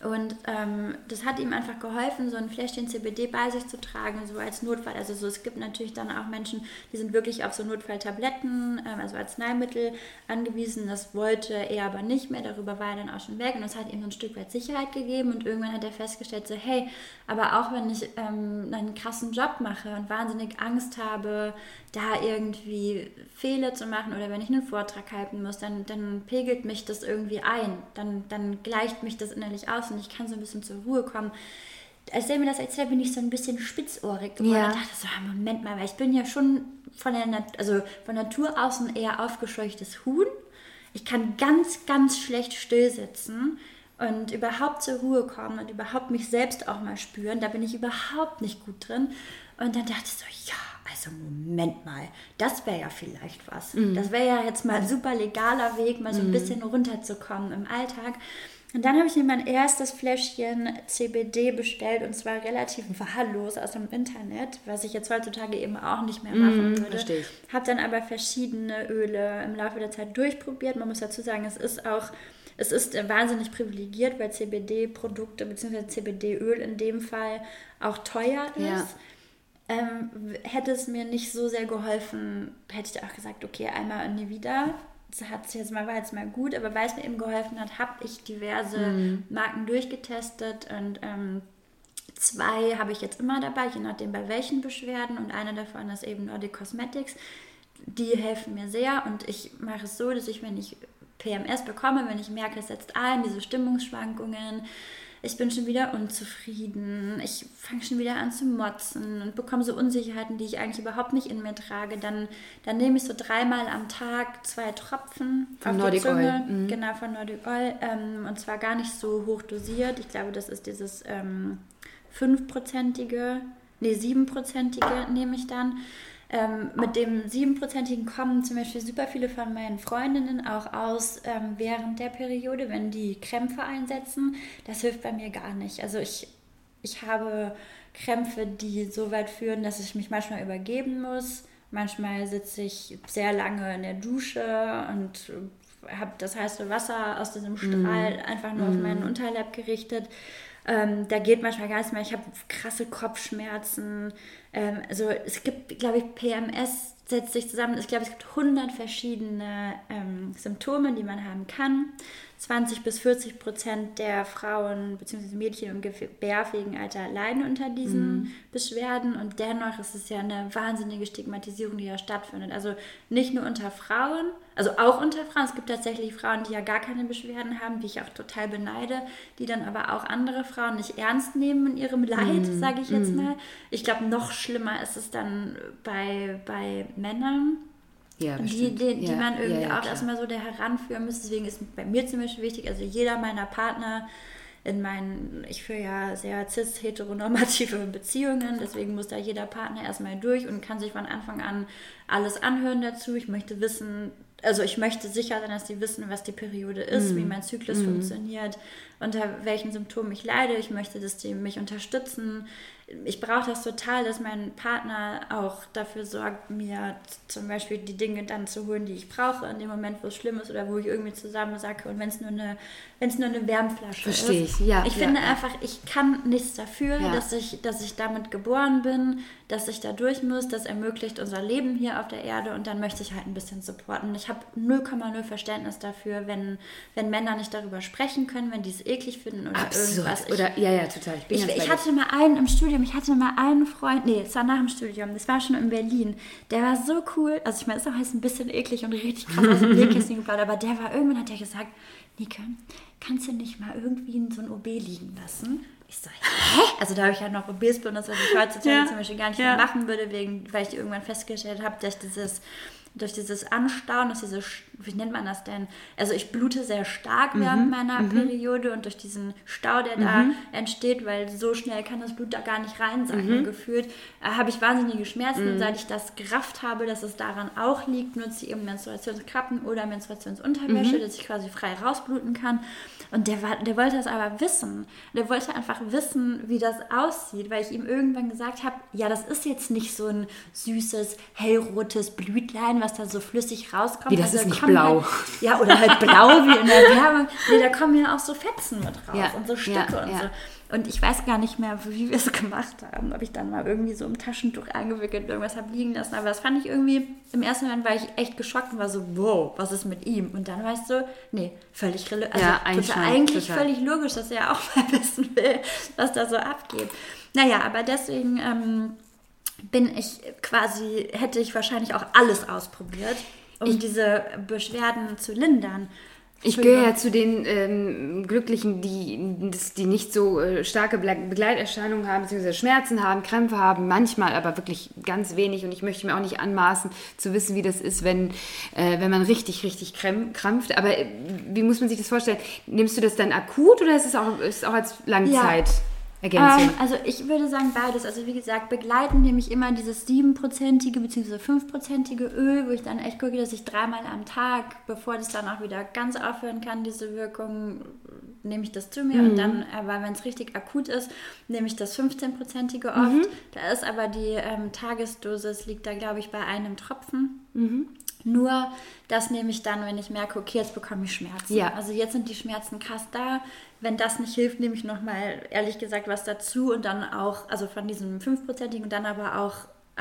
Und ähm, das hat ihm einfach geholfen, so ein Fläschchen CBD bei sich zu tragen, so als Notfall. Also so, es gibt natürlich dann auch Menschen, die sind wirklich auf so Notfalltabletten, ähm, also Arzneimittel angewiesen. Das wollte er aber nicht mehr, darüber war er dann auch schon weg. Und das hat ihm so ein Stück weit Sicherheit gegeben. Und irgendwann hat er festgestellt, so hey, aber auch wenn ich ähm, einen krassen Job mache und wahnsinnig Angst habe, da irgendwie Fehler zu machen oder wenn ich einen Vortrag halten muss, dann, dann pegelt mich das irgendwie ein. Dann, dann gleicht mich das innerlich aus und ich kann so ein bisschen zur Ruhe kommen. Als er mir das erzählt, bin ich so ein bisschen spitzohrig geworden Ja. und dachte so, ah, Moment mal, weil ich bin ja schon von der Nat also von Natur aus ein eher aufgescheuchtes Huhn. Ich kann ganz, ganz schlecht still sitzen und überhaupt zur Ruhe kommen und überhaupt mich selbst auch mal spüren. Da bin ich überhaupt nicht gut drin. Und dann dachte ich so, ja, also Moment mal, das wäre ja vielleicht was. Das wäre ja jetzt mal ein super legaler Weg, mal so ein bisschen runterzukommen im Alltag. Und dann habe ich mir mein erstes Fläschchen CBD bestellt und zwar relativ wahllos aus dem Internet, was ich jetzt heutzutage eben auch nicht mehr machen würde. verstehe ich. Habe dann aber verschiedene Öle im Laufe der Zeit durchprobiert. Man muss dazu sagen, es ist auch, es ist äh, wahnsinnig privilegiert, weil CBD-Produkte bzw. CBD-Öl in dem Fall auch teuer ist. Ja. Ähm, hätte es mir nicht so sehr geholfen, hätte ich auch gesagt, okay, einmal und nie wieder. Hat jetzt mal, war jetzt mal gut, aber weil es mir eben geholfen hat, habe ich diverse Marken durchgetestet und ähm, zwei habe ich jetzt immer dabei, je nachdem bei welchen Beschwerden und eine davon ist eben Nordic Cosmetics. Die helfen mir sehr und ich mache es so, dass ich, wenn ich PMS bekomme, wenn ich merke, es setzt ein, diese Stimmungsschwankungen, ich bin schon wieder unzufrieden, ich fange schon wieder an zu motzen und bekomme so Unsicherheiten, die ich eigentlich überhaupt nicht in mir trage, dann, dann nehme ich so dreimal am Tag zwei Tropfen Von auf Nordic die Zunge, mhm. genau von Nordic Oil, ähm, und zwar gar nicht so hoch dosiert. Ich glaube, das ist dieses ähm, 5%ige, nee, 7%ige nehme ich dann. Ähm, mit dem 7%igen kommen zum Beispiel super viele von meinen Freundinnen auch aus ähm, während der Periode, wenn die Krämpfe einsetzen. Das hilft bei mir gar nicht. Also ich, ich habe Krämpfe, die so weit führen, dass ich mich manchmal übergeben muss. Manchmal sitze ich sehr lange in der Dusche und habe das heiße Wasser aus diesem Strahl einfach nur auf meinen Unterleib gerichtet. Ähm, da geht manchmal gar nichts mehr. Ich habe krasse Kopfschmerzen. Ähm, also es gibt, glaube ich, PMS setzt sich zusammen. Ich glaube, es gibt 100 verschiedene ähm, Symptome, die man haben kann. 20 bis 40 Prozent der Frauen bzw. Mädchen im gebärfähigen Alter leiden unter diesen Beschwerden und dennoch ist es ja eine wahnsinnige Stigmatisierung, die da stattfindet. Also nicht nur unter Frauen, also auch unter Frauen. Es gibt tatsächlich Frauen, die ja gar keine Beschwerden haben, die ich auch total beneide, die dann aber auch andere Frauen nicht ernst nehmen in ihrem Leid, sage ich jetzt mal. Ich glaube, noch schlimmer ist es dann bei, bei Männern Ja, die, die, die ja, man irgendwie ja, ja, auch klar. erstmal so da heranführen muss. Deswegen ist bei mir zum Beispiel wichtig, also jeder meiner Partner in meinen, ich führe ja sehr cis-heteronormative Beziehungen, deswegen muss da jeder Partner erstmal durch und kann sich von Anfang an alles anhören dazu. Ich möchte wissen, also ich möchte sicher sein, dass die wissen, was die Periode ist, mm. wie mein Zyklus mm. funktioniert, unter welchen Symptomen ich leide. Ich möchte, dass die mich unterstützen. Ich brauche das total, dass mein Partner auch dafür sorgt, mir zum Beispiel die Dinge dann zu holen, die ich brauche, in dem Moment, wo es schlimm ist oder wo ich irgendwie zusammen sacke. Und wenn es nur eine, wenn es nur eine Wärmflasche Verstehe ist. ich, ja. Ich ja, finde ja. einfach, ich kann nichts dafür, Ja. dass ich, dass ich damit geboren bin, dass ich da durch muss. Das ermöglicht unser Leben hier auf der Erde und dann möchte ich halt ein bisschen supporten. Ich habe 0,0 Verständnis dafür, wenn, wenn Männer nicht darüber sprechen können, wenn die es eklig finden oder Absurd. irgendwas. Ich, Oder, ja, ja, total. Ich bin ich, ich hatte mal einen im Studium, ich hatte mal einen Freund, nee, es war nach dem Studium, das war schon in Berlin. Der war so cool, also ich meine, ist auch jetzt ein bisschen eklig und richtig krass aus dem Nähkästchen geplaudert, aber der war, irgendwann hat er gesagt, Nike, kannst du nicht mal irgendwie in so ein OB liegen lassen? Ich so, hä? Also da habe ich ja noch OBs benutzt, was ich heutzutage Ja. zum Beispiel gar nicht Ja. mehr machen würde, wegen, weil ich irgendwann festgestellt habe, dass dieses durch dieses Anstauen, dass diese, wie nennt man das denn? Also ich blute sehr stark Mhm. während meiner Periode und durch diesen Stau, der da entsteht, weil so schnell kann das Blut da gar nicht reinsacken Mhm. gefühlt, äh, habe ich wahnsinnige Schmerzen und seit ich das gerafft habe, dass es daran auch liegt, nutze ich eben Menstruationskrappen oder Menstruationsunterwäsche, Mhm. dass ich quasi frei rausbluten kann. Und der, war, der wollte das aber wissen. Der wollte einfach wissen, wie das aussieht, weil ich ihm irgendwann gesagt habe, ja, das ist jetzt nicht so ein süßes, hellrotes Blütlein, was da so flüssig rauskommt. Wie, das ist nicht kommen blau. Halt, ja, oder halt blau wie in der Werbung. Nee, da kommen ja auch so Fetzen mit raus Ja, und so Stücke ja, und ja. so. Und ich weiß gar nicht mehr, wie wir es gemacht haben. Ob ich dann mal irgendwie so im Taschentuch eingewickelt irgendwas habe liegen lassen. Aber das fand ich irgendwie, im ersten Moment war ich echt geschockt und war so, wow, was ist mit ihm? Und dann war ich so, nee, völlig relevant. Also Ja, eigentlich total, eigentlich total. völlig logisch, dass er auch mal wissen will, was da so abgeht. Naja, aber deswegen ähm, bin ich quasi, hätte ich wahrscheinlich auch alles ausprobiert, um diese Beschwerden zu lindern. Ich gehöre ja zu den ähm, Glücklichen, die, die nicht so äh, starke Begleiterscheinungen haben, beziehungsweise Schmerzen haben, Krämpfe haben, manchmal aber wirklich ganz wenig. Und ich möchte mir auch nicht anmaßen, zu wissen, wie das ist, wenn, äh, wenn man richtig, richtig krampft. Aber äh, wie muss man sich das vorstellen? Nimmst du das dann akut oder ist es auch, ist es auch als Langzeitergänzung? Ähm, also ich würde sagen beides. Also wie gesagt, begleiten nehme ich immer dieses 7%ige bzw. 5%ige Öl, wo ich dann echt gucke, dass ich dreimal am Tag, bevor das dann auch wieder ganz aufhören kann, diese Wirkung, nehme ich das zu mir. Und dann, aber wenn es richtig akut ist, nehme ich das 15%ige oft. Da ist aber die ähm, Tagesdosis, liegt da glaube ich bei einem Tropfen. Nur das nehme ich dann, wenn ich merke, okay, jetzt bekomme ich Schmerzen. Ja. Also jetzt sind die Schmerzen krass da. Wenn das nicht hilft, nehme ich nochmal, ehrlich gesagt, was dazu und dann auch, also von diesem 5%igen und dann aber auch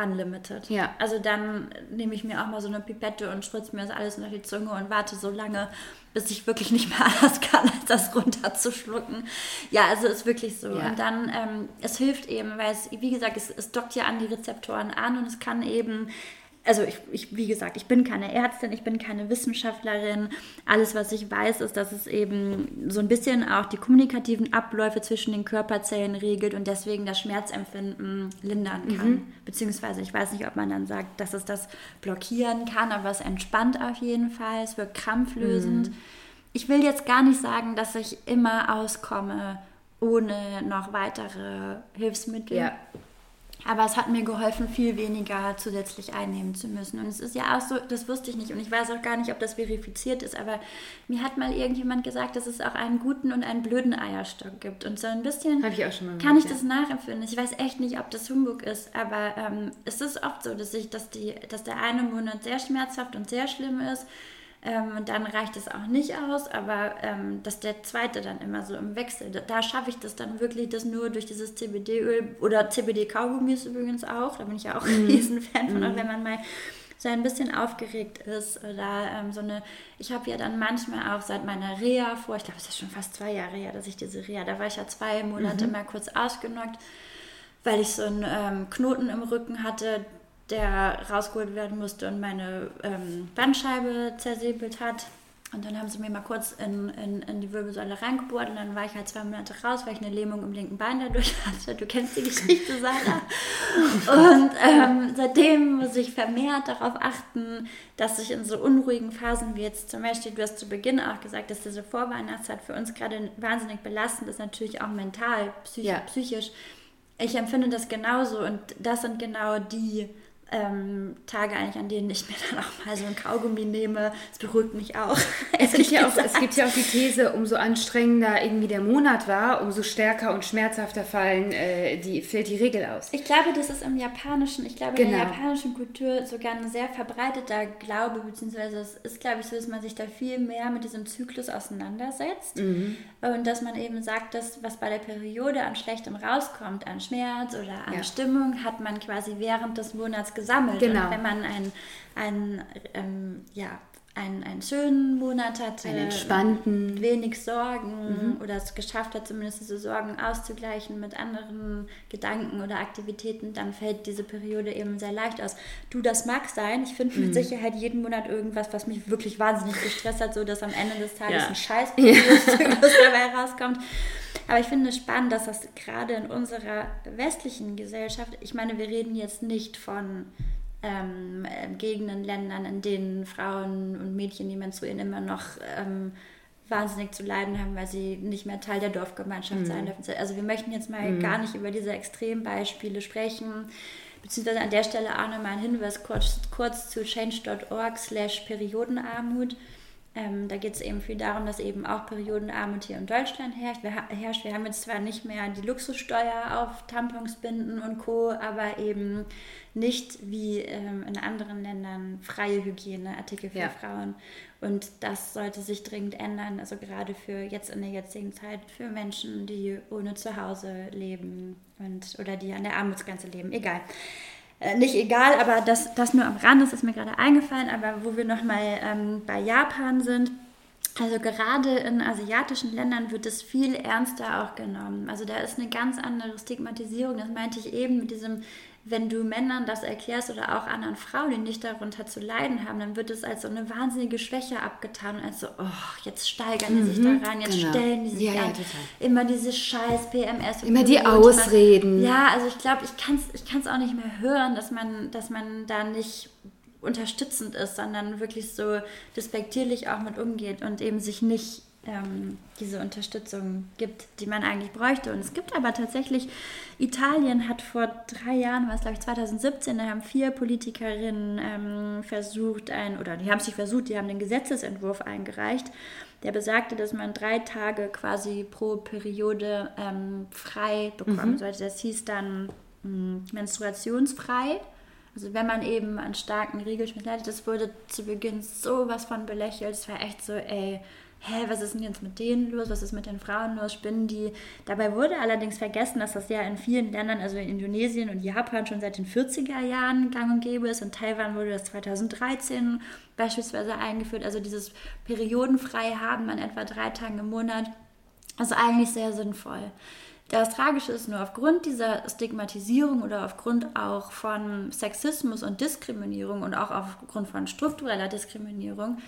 unlimited. Ja. Also dann nehme ich mir auch mal so eine Pipette und spritze mir das alles unter die Zunge und warte so lange, bis ich wirklich nicht mehr anders kann, als das runterzuschlucken. Ja, also ist wirklich so. Ja. Und dann, ähm, es hilft eben, weil es, wie gesagt, es, es dockt ja an die Rezeptoren an und es kann eben also ich, ich, wie gesagt, ich bin keine Ärztin, ich bin keine Wissenschaftlerin. Alles, was ich weiß, ist, dass es eben so ein bisschen auch die kommunikativen Abläufe zwischen den Körperzellen regelt und deswegen das Schmerzempfinden lindern kann. Beziehungsweise ich weiß nicht, ob man dann sagt, dass es das blockieren kann, aber es entspannt auf jeden Fall, es wirkt krampflösend. Ich will jetzt gar nicht sagen, dass ich immer auskomme ohne noch weitere Hilfsmittel. Ja. Aber es hat mir geholfen, viel weniger zusätzlich einnehmen zu müssen. Und es ist ja auch so, das wusste ich nicht und ich weiß auch gar nicht, ob das verifiziert ist, aber mir hat mal irgendjemand gesagt, dass es auch einen guten und einen blöden Eierstock gibt. Und so ein bisschen ich auch schon mal kann ich das nachempfinden. Ich weiß echt nicht, ob das Humbug ist, aber ähm, es ist oft so, dass, ich, dass, die, dass der eine Monat sehr schmerzhaft und sehr schlimm ist. Ähm, und dann reicht es auch nicht aus, aber ähm, dass der zweite dann immer so im Wechsel, da, da schaffe ich das dann wirklich, das nur durch dieses CBD-Öl oder CBD-Kaugummis übrigens auch, da bin ich ja auch ein Riesenfan von, auch wenn man mal so ein bisschen aufgeregt ist oder ähm, so eine, ich habe ja dann manchmal auch seit meiner Reha vor, ich glaube, es ist schon fast zwei Jahre her, dass ich diese Reha, da war ich ja zwei Monate mal kurz ausgenockt, weil ich so einen ähm, Knoten im Rücken hatte, der rausgeholt werden musste und meine ähm, Bandscheibe zersäbelt hat. Und dann haben sie mir mal kurz in, in, in die Wirbelsäule reingebohrt und dann war ich halt zwei Monate raus, weil ich eine Lähmung im linken Bein dadurch hatte. Du kennst die Geschichte, Sarah. Und ähm, seitdem muss ich vermehrt darauf achten, dass ich in so unruhigen Phasen wie jetzt zum Beispiel, du hast zu Beginn auch gesagt, dass diese Vorweihnachtszeit für uns gerade wahnsinnig belastend ist, natürlich auch mental, psychisch. Ja. psychisch. Ich empfinde das genauso und das sind genau die ähm, Tage eigentlich, an denen ich mir dann auch mal so ein Kaugummi nehme. Es beruhigt mich auch. Es gibt, ja auch es gibt ja auch die These, umso anstrengender irgendwie der Monat war, umso stärker und schmerzhafter fallen äh, die, fällt die Regel aus. Ich glaube, das ist im japanischen, ich glaube, genau. in der genau. japanischen Kultur sogar ein sehr verbreiteter Glaube, beziehungsweise es ist, glaube ich, so, dass man sich da viel mehr mit diesem Zyklus auseinandersetzt mhm. und dass man eben sagt, dass was bei der Periode an Schlechtem rauskommt, an Schmerz oder an ja. Stimmung, hat man quasi während des Monats gesammelt. Genau. Und wenn man ein, ein ähm, ja, einen, einen schönen Monat hatte, einen entspannten, wenig Sorgen mhm. oder es geschafft hat, zumindest diese Sorgen auszugleichen mit anderen Gedanken oder Aktivitäten, dann fällt diese Periode eben sehr leicht aus. Du, das mag sein. Ich finde mit mhm. Sicherheit jeden Monat irgendwas, was mich wirklich wahnsinnig gestresst hat, so dass am Ende des Tages ja. ein Scheiß ja. dabei rauskommt. Aber ich finde es spannend, dass das gerade in unserer westlichen Gesellschaft, ich meine, wir reden jetzt nicht von ähm, Gegenden, Ländern, in denen Frauen und Mädchen, die menstruieren, immer noch ähm, wahnsinnig zu leiden haben, weil sie nicht mehr Teil der Dorfgemeinschaft mhm. sein dürfen. Also wir möchten jetzt mal mhm. gar nicht über diese Extrembeispiele sprechen, beziehungsweise an der Stelle auch nochmal ein Hinweis kurz, kurz zu change.org slash Periodenarmut. Ähm, da geht es eben viel darum, dass eben auch Periodenarmut hier in Deutschland herrscht. Wir, herrscht. Wir haben jetzt zwar nicht mehr die Luxussteuer auf Tampons, Binden und Co., aber eben nicht wie ähm, in anderen Ländern freie Hygieneartikel für ja. Frauen. Und das sollte sich dringend ändern, also gerade für jetzt in der jetzigen Zeit, für Menschen, die ohne Zuhause leben und oder die an der Armutsgrenze leben. Egal. Äh, nicht egal, aber das, das nur am Rand, das ist mir gerade eingefallen, aber wo wir nochmal ähm, bei Japan sind, also gerade in asiatischen Ländern wird es viel ernster auch genommen. Also da ist eine ganz andere Stigmatisierung. Das meinte ich eben mit diesem wenn du Männern das erklärst oder auch anderen Frauen, die nicht darunter zu leiden haben, dann wird es als so eine wahnsinnige Schwäche abgetan und als so, oh, jetzt steigern die sich mhm, da rein, jetzt genau. stellen die sich ja, ja, immer diese scheiß PMS. Immer die Ausreden. Ja, also ich glaube, ich kann es ich auch nicht mehr hören, dass man, dass man da nicht unterstützend ist, sondern wirklich so despektierlich auch mit umgeht und eben sich nicht ähm, diese Unterstützung gibt, die man eigentlich bräuchte. Und es gibt aber tatsächlich, Italien hat vor drei Jahren, war es glaube ich 2017, da haben vier Politikerinnen ähm, versucht, ein, oder die haben sich versucht, die haben den Gesetzesentwurf eingereicht, der besagte, dass man drei Tage quasi pro Periode ähm, frei bekommen mhm. sollte. Das hieß dann mh, hm, menstruationsfrei. Also wenn man eben an starken Regelschmerzen leidet, das wurde zu Beginn sowas von belächelt. Es war echt so, ey, hä, was ist denn jetzt mit denen los, was ist mit den Frauen los, spinnen die. Dabei wurde allerdings vergessen, dass das ja in vielen Ländern, also in Indonesien und Japan schon seit den 40er Jahren gang und gäbe ist. In Taiwan wurde das 2013 beispielsweise eingeführt. Also dieses periodenfrei haben an etwa drei Tagen im Monat, also eigentlich sehr sinnvoll. Das Tragische ist nur aufgrund dieser Stigmatisierung oder aufgrund auch von Sexismus und Diskriminierung und auch aufgrund von struktureller Diskriminierung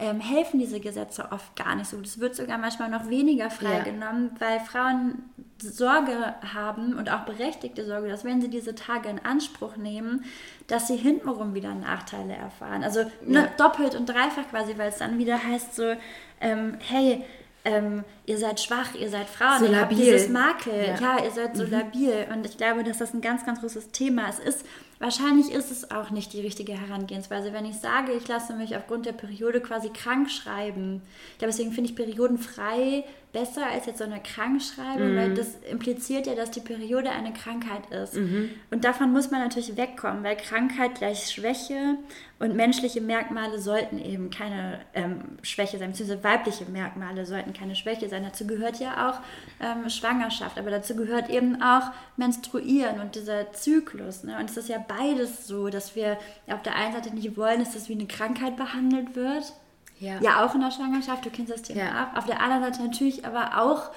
ähm, helfen diese Gesetze oft gar nicht so. Das wird sogar manchmal noch weniger freigenommen, ja. weil Frauen Sorge haben und auch berechtigte Sorge, dass wenn sie diese Tage in Anspruch nehmen, dass sie hintenrum wieder Nachteile erfahren. Also ne, ja. doppelt und dreifach quasi, weil es dann wieder heißt so, ähm, hey, ähm, ihr seid schwach, ihr seid Frauen, so ihr labil. habt dieses Makel, ja. ja, ihr seid so mhm. labil. Und ich glaube, dass das ein ganz, ganz großes Thema ist. Es ist Wahrscheinlich ist es auch nicht die richtige Herangehensweise, wenn ich sage, ich lasse mich aufgrund der Periode quasi krank schreiben. Ja, deswegen finde ich periodenfrei besser als jetzt so eine Krankschreibung, mhm. weil das impliziert ja, dass die Periode eine Krankheit ist. Mhm. Und davon muss man natürlich wegkommen, weil Krankheit gleich Schwäche und menschliche Merkmale sollten eben keine ähm, Schwäche sein, beziehungsweise weibliche Merkmale sollten keine Schwäche sein. Dazu gehört ja auch ähm, Schwangerschaft, aber dazu gehört eben auch Menstruieren und dieser Zyklus. Ne? Und es ist ja beides so, dass wir auf der einen Seite nicht wollen, dass das wie eine Krankheit behandelt wird ja. ja, auch in der Schwangerschaft, du kennst das Thema ja. auch. Auf der anderen Seite natürlich aber auch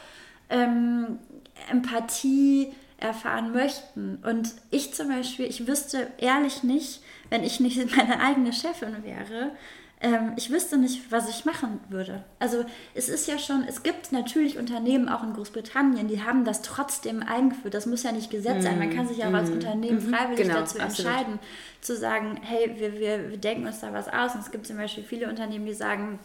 ähm, Empathie erfahren möchten. Und ich zum Beispiel, ich wüsste ehrlich nicht, wenn ich nicht meine eigene Chefin wäre, ähm, ich wüsste nicht, was ich machen würde. Also es ist ja schon, es gibt natürlich Unternehmen auch in Großbritannien, die haben das trotzdem eingeführt. Das muss ja nicht Gesetz sein. Man kann sich auch als Mhm. Unternehmen freiwillig Genau, dazu absolut. entscheiden, zu sagen, hey, wir, wir, wir denken uns da was aus. Und es gibt zum Beispiel viele Unternehmen, die sagen,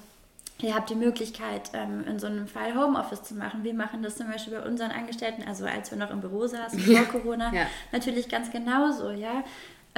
Ihr habt die Möglichkeit, ähm, in so einem Fall Homeoffice zu machen. Wir machen das zum Beispiel bei unseren Angestellten, also als wir noch im Büro saßen vor Ja, Corona, ja. natürlich ganz genauso, ja.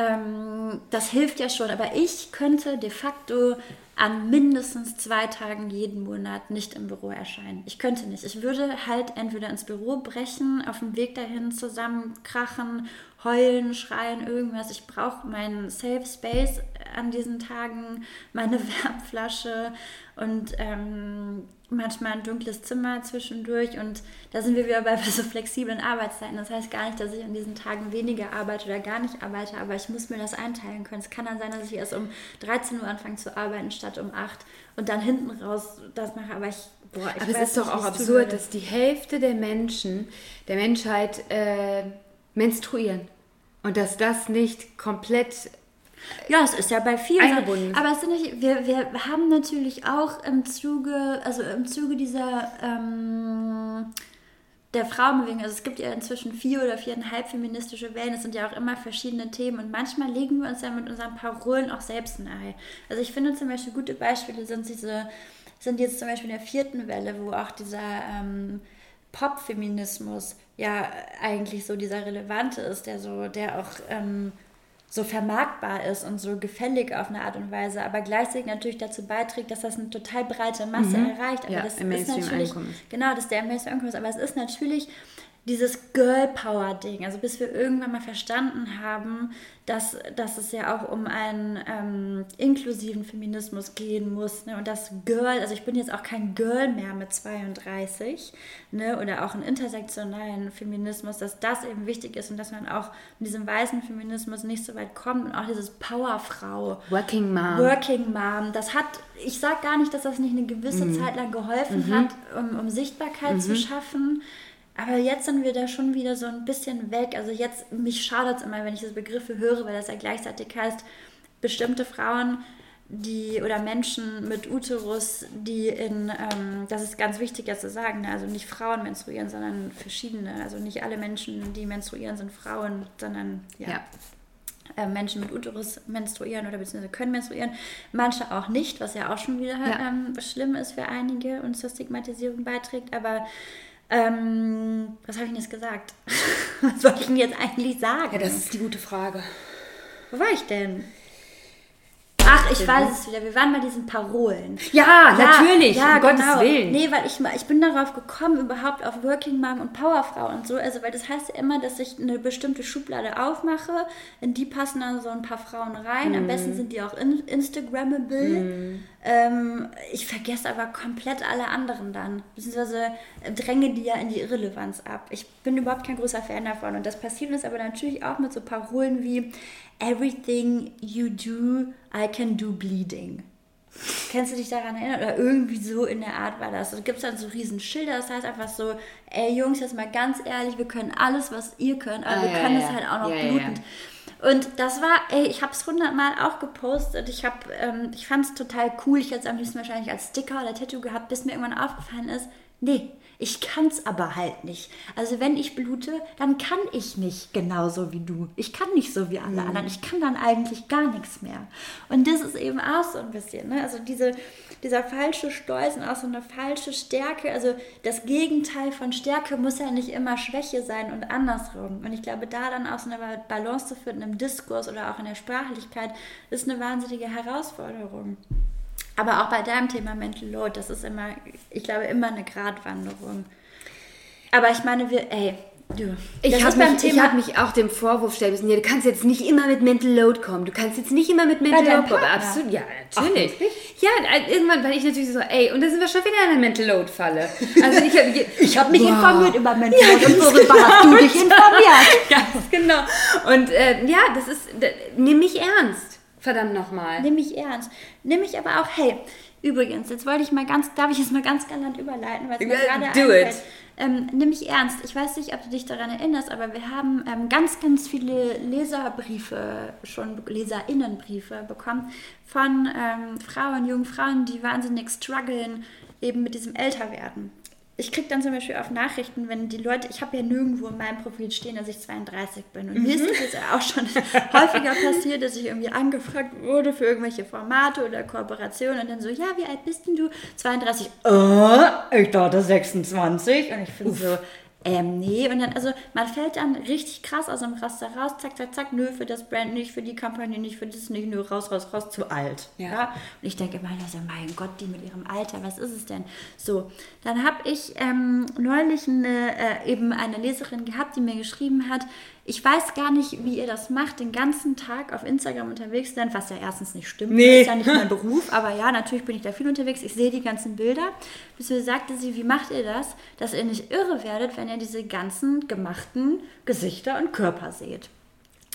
Ähm, das hilft ja schon, aber ich könnte de facto an mindestens zwei Tagen jeden Monat nicht im Büro erscheinen. Ich könnte nicht. Ich würde halt entweder ins Büro brechen, auf dem Weg dahin zusammenkrachen, heulen, schreien, irgendwas. Ich brauche meinen Safe Space an diesen Tagen, meine Wärmflasche und ähm, manchmal ein dunkles Zimmer zwischendurch. Und da sind wir wieder bei so flexiblen Arbeitszeiten. Das heißt gar nicht, dass ich an diesen Tagen weniger arbeite oder gar nicht arbeite, aber ich muss mir das einteilen können. Es kann dann sein, dass ich erst um 13 Uhr anfange zu arbeiten statt um 8 und dann hinten raus das mache. Aber ich, boah, ich Aber es weiß ist doch nicht, wie auch es absurd, würde. dass die Hälfte der Menschen, der Menschheit äh, menstruieren. Und dass das nicht komplett Ja, es ist ja bei vielen Eingebunden. Sachen. Aber es sind nicht, wir, wir haben natürlich auch im Zuge, also im Zuge dieser ähm, der Frauenbewegung, also es gibt ja inzwischen vier oder viereinhalb feministische Wellen, es sind ja auch immer verschiedene Themen und manchmal legen wir uns ja mit unseren Parolen auch selbst nahe. Also ich finde zum Beispiel gute Beispiele sind diese, sind jetzt zum Beispiel in der vierten Welle, wo auch dieser ähm, Pop-Feminismus ja eigentlich so dieser relevante ist, der so, der auch ähm, so vermarktbar ist und so gefällig auf eine Art und Weise, aber gleichzeitig natürlich dazu beiträgt, dass das eine total breite Masse erreicht. Aber Ja, das im ist natürlich ankommen ist. genau, dass der im Mainstream ankommt, aber es ist natürlich dieses Girl Power Ding, also bis wir irgendwann mal verstanden haben, dass, dass es ja auch um einen ähm, inklusiven Feminismus gehen muss ne? und das Girl, also ich bin jetzt auch kein Girl mehr mit 32 ne? oder auch einen intersektionalen Feminismus, dass das eben wichtig ist und dass man auch mit diesem weißen Feminismus nicht so weit kommt und auch dieses Powerfrau Working Mom. Working Mom, das hat, ich sage gar nicht, dass das nicht eine gewisse Mhm. Zeit lang geholfen hat, um, um Sichtbarkeit zu schaffen. Aber jetzt sind wir da schon wieder so ein bisschen weg. Also jetzt, mich schaudert es immer, wenn ich diese Begriffe höre, weil das ja gleichzeitig heißt, bestimmte Frauen, die oder Menschen mit Uterus, die in, ähm, das ist ganz wichtig jetzt zu sagen, ne? also nicht Frauen menstruieren, sondern verschiedene. Also nicht alle Menschen, die menstruieren, sind Frauen, sondern ja, Ja. äh, Menschen mit Uterus menstruieren oder beziehungsweise können menstruieren. Manche auch nicht, was ja auch schon wieder Ja. ähm, schlimm ist für einige und zur Stigmatisierung beiträgt. Aber ähm, was habe ich denn jetzt gesagt? was wollte ich denn jetzt eigentlich sagen? Ja, das ist die gute Frage. Wo war ich denn? Ach, ich weiß es wieder. Wir waren bei diesen Parolen. Ja, natürlich, um Gottes Willen. Nee, weil ich, ich bin darauf gekommen, überhaupt auf Working Mom und Powerfrau und so. Also, weil das heißt ja immer, dass ich eine bestimmte Schublade aufmache. In die passen dann so ein paar Frauen rein. Am Mhm. besten sind die auch in, Instagrammable. Ähm, ich vergesse aber komplett alle anderen dann. Beziehungsweise dränge die ja in die Irrelevanz ab. Ich bin überhaupt kein großer Fan davon. Und das passiert uns aber natürlich auch mit so Parolen wie Everything you do, I can do bleeding. Kannst du dich daran erinnern? Oder irgendwie so in der Art war das. Da gibt es dann so riesen Schilder, das heißt einfach so, ey Jungs, jetzt mal ganz ehrlich, wir können alles, was ihr könnt, aber Ah, wir ja, können ja. es halt auch noch Ja, ja, blutend. Und das war, ey, ich habe es hundertmal auch gepostet. Ich habe, ähm, ich fand es total cool. Ich hätte es am liebsten wahrscheinlich als Sticker oder Tattoo gehabt, bis mir irgendwann aufgefallen ist, nee, ich kann es aber halt nicht. Also wenn ich blute, dann kann ich nicht genauso wie du. Ich kann nicht so wie alle anderen. Ich kann dann eigentlich gar nichts mehr. Und das ist eben auch so ein bisschen, ne? Also diese, dieser falsche Stolz und auch so eine falsche Stärke. Also das Gegenteil von Stärke muss ja nicht immer Schwäche sein und andersrum. Und ich glaube, da dann auch so eine Balance zu finden im Diskurs oder auch in der Sprachlichkeit, ist eine wahnsinnige Herausforderung. Aber auch bei deinem Thema Mental Load, das ist immer, ich glaube, immer eine Gratwanderung. Aber ich meine, wir, ey, du. Ich habe mich, ich hab mich auch dem Vorwurf stellen müssen, ja, du kannst jetzt nicht immer mit Mental Load kommen. Du kannst jetzt nicht immer mit Mental Load kommen. Absolut, ja, natürlich. ja, äh, irgendwann war ich natürlich so, ey, und da sind wir schon wieder in einer Mental Load-Falle. Also ich habe Ich habe mich Wow. informiert über Mental Load und worüber hast du dich informiert? Ganz genau. Und äh, ja, das ist, nimm mich ernst. Verdammt nochmal. Nimm mich ernst. Nimm mich aber auch, hey, übrigens, jetzt wollte ich mal ganz, darf ich jetzt mal ganz galant überleiten, weil es mir gerade do einfällt. it. Ähm, nimm mich ernst. Ich weiß nicht, ob du dich daran erinnerst, aber wir haben ähm, ganz, ganz viele Leserbriefe, schon Leserinnenbriefe bekommen von ähm, Frauen, jungen Frauen, die wahnsinnig strugglen eben mit diesem Älterwerden. Ich kriege dann zum Beispiel auf Nachrichten, wenn die Leute, ich habe ja nirgendwo in meinem Profil stehen, dass ich 32 bin. Und mir ist es jetzt auch schon häufiger passiert, dass ich irgendwie angefragt wurde für irgendwelche Formate oder Kooperationen und dann so, ja, wie alt bist denn du? 32. Äh, ich dachte 26. Und ich finde so, ähm, nee. Und dann, also man fällt dann richtig krass aus dem Raster raus, zack, zack, zack, nö, für das Brand nicht, für die Kampagne nicht, für das nicht, nö, raus, raus, raus, zu alt. Ja. Ja. Und ich denke immer, also mein Gott, die mit ihrem Alter, was ist es denn? So, dann habe ich ähm, neulich eine, äh, eben eine Leserin gehabt, die mir geschrieben hat, ich weiß gar nicht, wie ihr das macht, den ganzen Tag auf Instagram unterwegs sein, was ja erstens nicht stimmt. Nee. Das ist ja nicht mein Beruf, aber ja, natürlich bin ich da viel unterwegs. Ich sehe die ganzen Bilder. Bis mir sagte sie, wie macht ihr das, dass ihr nicht irre werdet, wenn ihr diese ganzen gemachten Gesichter und Körper seht?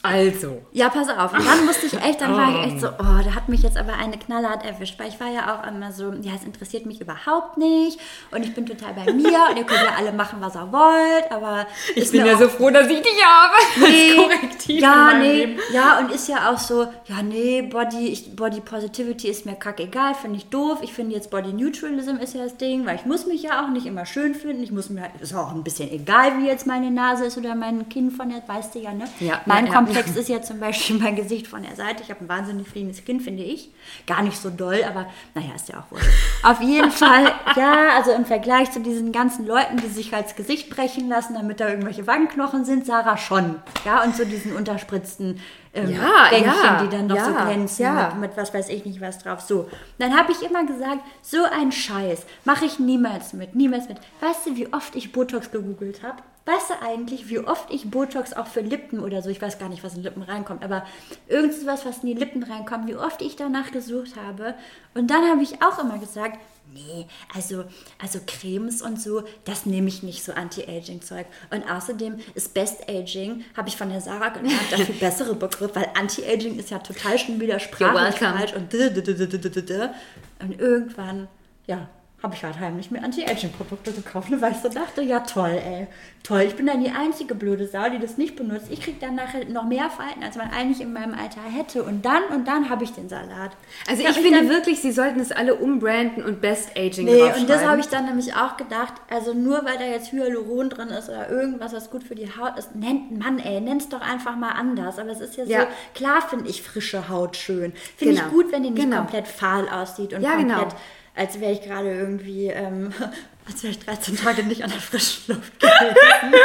Also. Ja, pass auf. Und dann musste ich echt, dann war ich echt so, oh, da hat mich jetzt aber eine knallhart erwischt, weil ich war ja auch immer so, ja, es interessiert mich überhaupt nicht und ich bin total bei mir und ihr könnt ja alle machen, was ihr wollt, aber Ich bin ja so froh, dass ich dich habe. Nee, Als Korrektiv ja, nee, Leben. ja, und ist ja auch so, ja, nee, Body, ich, Body Positivity ist mir kackegal, finde ich doof. Ich finde jetzt Body Neutralism ist ja das Ding, weil ich muss mich ja auch nicht immer schön finden. Ich muss mir, ist auch ein bisschen egal, wie jetzt meine Nase ist oder mein Kinn von der, weißt du ja, ne? Ja, mein ja, Komplex ist ja zum Beispiel mein Gesicht von der Seite. Ich habe ein wahnsinnig fliegendes Kinn, finde ich. Gar nicht so doll, aber naja, ist ja auch wohl. Auf jeden Fall, ja, also im Vergleich zu diesen ganzen Leuten, die sich als Gesicht brechen lassen, damit da irgendwelche Wangenknochen sind, Sarah schon. Ja, und so diesen unterspritzten ähm, Ja, ja, die dann noch so ja, glänzen ja. mit, mit was weiß ich nicht was drauf. So, dann habe ich immer gesagt, so ein Scheiß mache ich niemals mit, niemals mit. Weißt du, wie oft ich Botox gegoogelt habe? Weißt du eigentlich, wie oft ich Botox auch für Lippen oder so, ich weiß gar nicht, was in Lippen reinkommt, aber irgendwas, was in die Lippen reinkommt, wie oft ich danach gesucht habe. Und dann habe ich auch immer gesagt, nee, also, also Cremes und so, das nehme ich nicht so Anti-Aging-Zeug. Und außerdem ist Best Aging, habe ich von der Sarah gelernt, der viel bessere Begriff, weil Anti-Aging ist ja total schon wieder sprachlich falsch und und irgendwann, ja, habe ich halt heimlich mir Anti-Aging-Produkte gekauft, weil ich so dachte, ja toll, ey, toll, ich bin dann die einzige blöde Sau, die das nicht benutzt. Ich kriege dann nachher noch mehr Falten, als man eigentlich in meinem Alter hätte. Und dann, und dann habe ich den Salat. Also ich mich finde wirklich, sie sollten es alle umbranden und Best Aging Nee, und das habe ich dann nämlich auch gedacht, also nur weil da jetzt Hyaluron drin ist oder irgendwas, was gut für die Haut ist, nennt, Mann ey, nenn's doch einfach mal anders. Aber es ist ja, Ja. so, klar finde ich frische Haut schön. Finde Genau. ich gut, wenn die nicht Genau. komplett fahl aussieht und Ja, komplett, genau. Als wäre ich gerade irgendwie, ähm, als wäre ich 13 Tage nicht an der frischen Luft gewesen.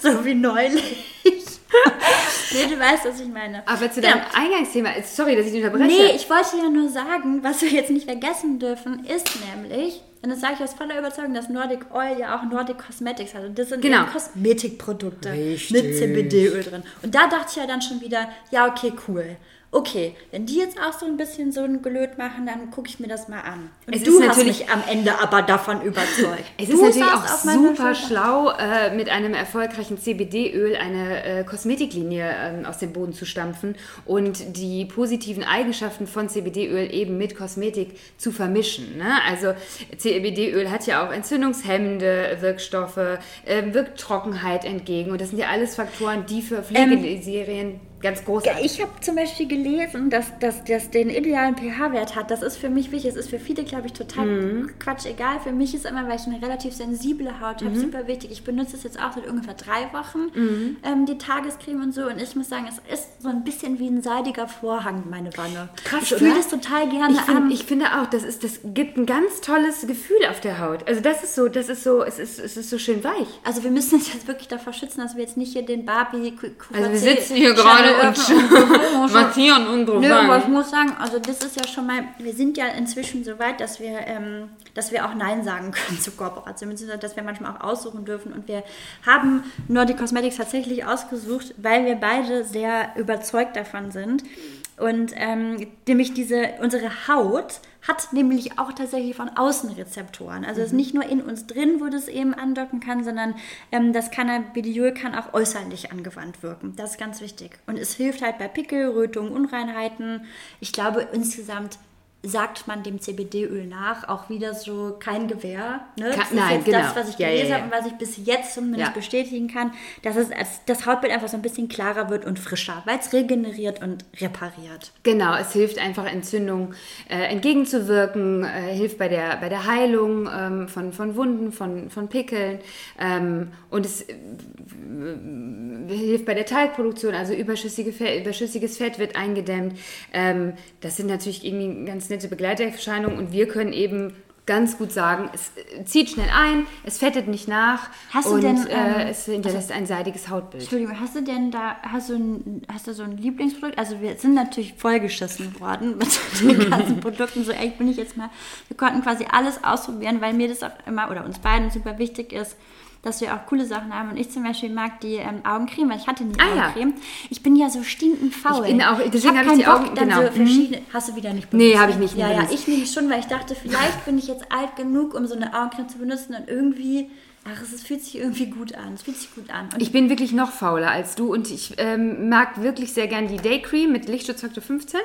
so wie neulich. nee, du weißt, was ich meine. Aber zu Ja. deinem Eingangsthema, sorry, dass ich dich unterbreche. Nee, ich wollte ja nur sagen, was wir jetzt nicht vergessen dürfen, ist nämlich, und das sage ich aus voller Überzeugung, dass Nordic Oil ja auch Nordic Cosmetics hat. Und das sind Genau. Kosmetikprodukte Richtig. mit CBD-Öl drin. Und da dachte ich ja dann schon wieder, ja, okay, cool. Okay, wenn die jetzt auch so ein bisschen so ein Gelöt machen, dann gucke ich mir das mal an. Und Es du ist hast natürlich- mich am Ende aber davon überzeugt. Es du ist natürlich auch super schlau, äh, mit einem erfolgreichen CBD-Öl eine äh, Kosmetiklinie ähm, aus dem Boden zu stampfen und die positiven Eigenschaften von CBD-Öl eben mit Kosmetik zu vermischen. Ne? Also CBD-Öl hat ja auch entzündungshemmende Wirkstoffe, äh, wirkt Trockenheit entgegen und das sind ja alles Faktoren, die für Pflegeserien ganz großartig Ich habe zum Beispiel gelesen, dass das dass den idealen pH-Wert hat. Das ist für mich wichtig. Es ist für viele, glaube ich, total Mhm. Quatsch egal. Für mich ist immer, weil ich eine relativ sensible Haut Mhm. habe, super wichtig. Ich benutze es jetzt auch seit ungefähr drei Wochen, ähm, die Tagescreme und so. Und ich muss sagen, es ist so ein bisschen wie ein seidiger Vorhang, meine Wanne. Krass, ich fühle das total gerne Ich, find, an. ich finde auch, das, ist, das gibt ein ganz tolles Gefühl auf der Haut. Also das ist so, das ist so, es ist, es ist so schön weich. Also wir müssen uns jetzt wirklich davor schützen, dass wir jetzt nicht hier den Barbie Q- Also wir sitzen hier gerade und öffnen und unsere Nö, aber ich muss sagen, also das ist ja schon mal, wir sind ja inzwischen so weit, dass wir, ähm, dass wir auch Nein sagen können zu Kooperationen, beziehungsweise dass wir manchmal auch aussuchen dürfen. Und wir haben Nordic Cosmetics tatsächlich ausgesucht, weil wir beide sehr überzeugt davon sind. Und ähm, nämlich diese, unsere Haut hat nämlich auch tatsächlich von außen Rezeptoren. Also es ist nicht nur in uns drin, wo das eben andocken kann, sondern ähm, das Cannabidiol kann auch äußerlich angewandt wirken. Das ist ganz wichtig. Und es hilft halt bei Pickel, Rötungen, Unreinheiten. Ich glaube insgesamt sagt man dem CBD-Öl nach, auch wieder so kein Gewehr. Ne? das ist nein, jetzt genau. das, was ich Ja, gelesen ja, ja. habe und was ich bis jetzt zumindest bestätigen kann, dass es als das Hautbild einfach so ein bisschen klarer wird und frischer, weil es regeneriert und repariert. Genau, es hilft einfach Entzündungen äh, entgegenzuwirken, äh, hilft bei der, bei der Heilung ähm, von, von Wunden, von, von Pickeln ähm, und es äh, hilft bei der Talgproduktion, also überschüssige Fett, überschüssiges Fett wird eingedämmt. Ähm, das sind natürlich irgendwie ganz nette Begleiterscheinungen und wir können eben ganz gut sagen, es äh, zieht schnell ein, es fettet nicht nach Hast du und denn, äh, ähm, es hinterlässt ein seidiges Hautbild. Entschuldigung, hast du denn da, hast du, ein, hast du so ein Lieblingsprodukt? Also wir sind natürlich vollgeschissen worden mit den ganzen Produkten. So echt bin ich jetzt mal. Wir konnten quasi alles ausprobieren, weil mir das auch immer, oder uns beiden super wichtig ist, dass wir auch coole Sachen haben. Und ich zum Beispiel mag die ähm, Augencreme, weil ich hatte nie Ah, ja. Augencreme. Ich bin ja so stinkend faul. Ich bin auch- deswegen hab hab ich die Augen- Bock, dann genau. so verschiedene, Hast du wieder nicht Nee, benutzt, hab ich ne? nicht Ja, ja, benutzt. ich nämlich schon, weil ich dachte, vielleicht bin ich jetzt alt genug, um so eine Augencreme zu benutzen und irgendwie... Ach, es fühlt sich irgendwie gut an. Es fühlt sich gut an. Und Ich bin wirklich noch fauler als du und ich ähm, mag wirklich sehr gern die Day Cream mit Lichtschutzfaktor 15.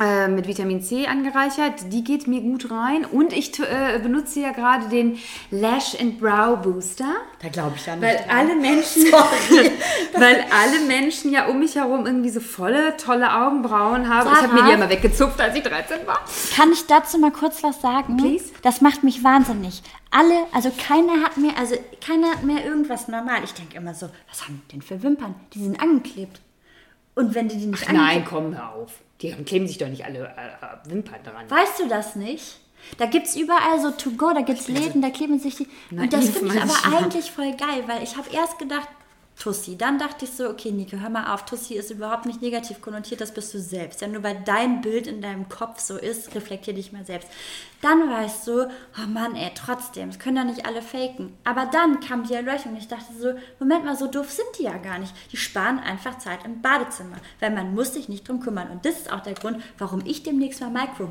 äh, Mit Vitamin C angereichert, die geht mir gut rein und ich äh, benutze ja gerade den Lash and Brow Booster, da glaube ich ja nicht. weil dran. alle Menschen, weil alle Menschen ja um mich herum irgendwie so volle, tolle Augenbrauen haben. Ich habe mir die Sarah? ja mal weggezupft, als ich 13 war. Kann ich dazu mal kurz was sagen? Please. Das macht mich wahnsinnig. Alle, also keiner hat mehr, also keiner hat mehr irgendwas normal. Ich denke immer so, was haben die denn für Wimpern? Die sind angeklebt. Und wenn die die nicht Nein, angeklebt komm, hör auf. Die kleben sich doch nicht alle äh, äh, Wimpern dran. Weißt du das nicht? Da gibt es überall so to go, da gibt es Läden, da kleben sich die. Und das finde ich aber eigentlich voll geil, weil ich habe erst gedacht, Tussi. Dann dachte ich so, okay, Nico, hör mal auf, Tussi ist überhaupt nicht negativ konnotiert, das bist du selbst. Ja, nur weil dein Bild in deinem Kopf so ist, reflektier dich mal selbst. Dann war ich so, oh Mann, ey, trotzdem, das können doch nicht alle faken. Aber dann kam die Erleuchtung und ich dachte so, Moment mal, so doof sind die ja gar nicht. Die sparen einfach Zeit im Badezimmer, weil man muss sich nicht drum kümmern. Und das ist auch der Grund, warum ich demnächst mal Micro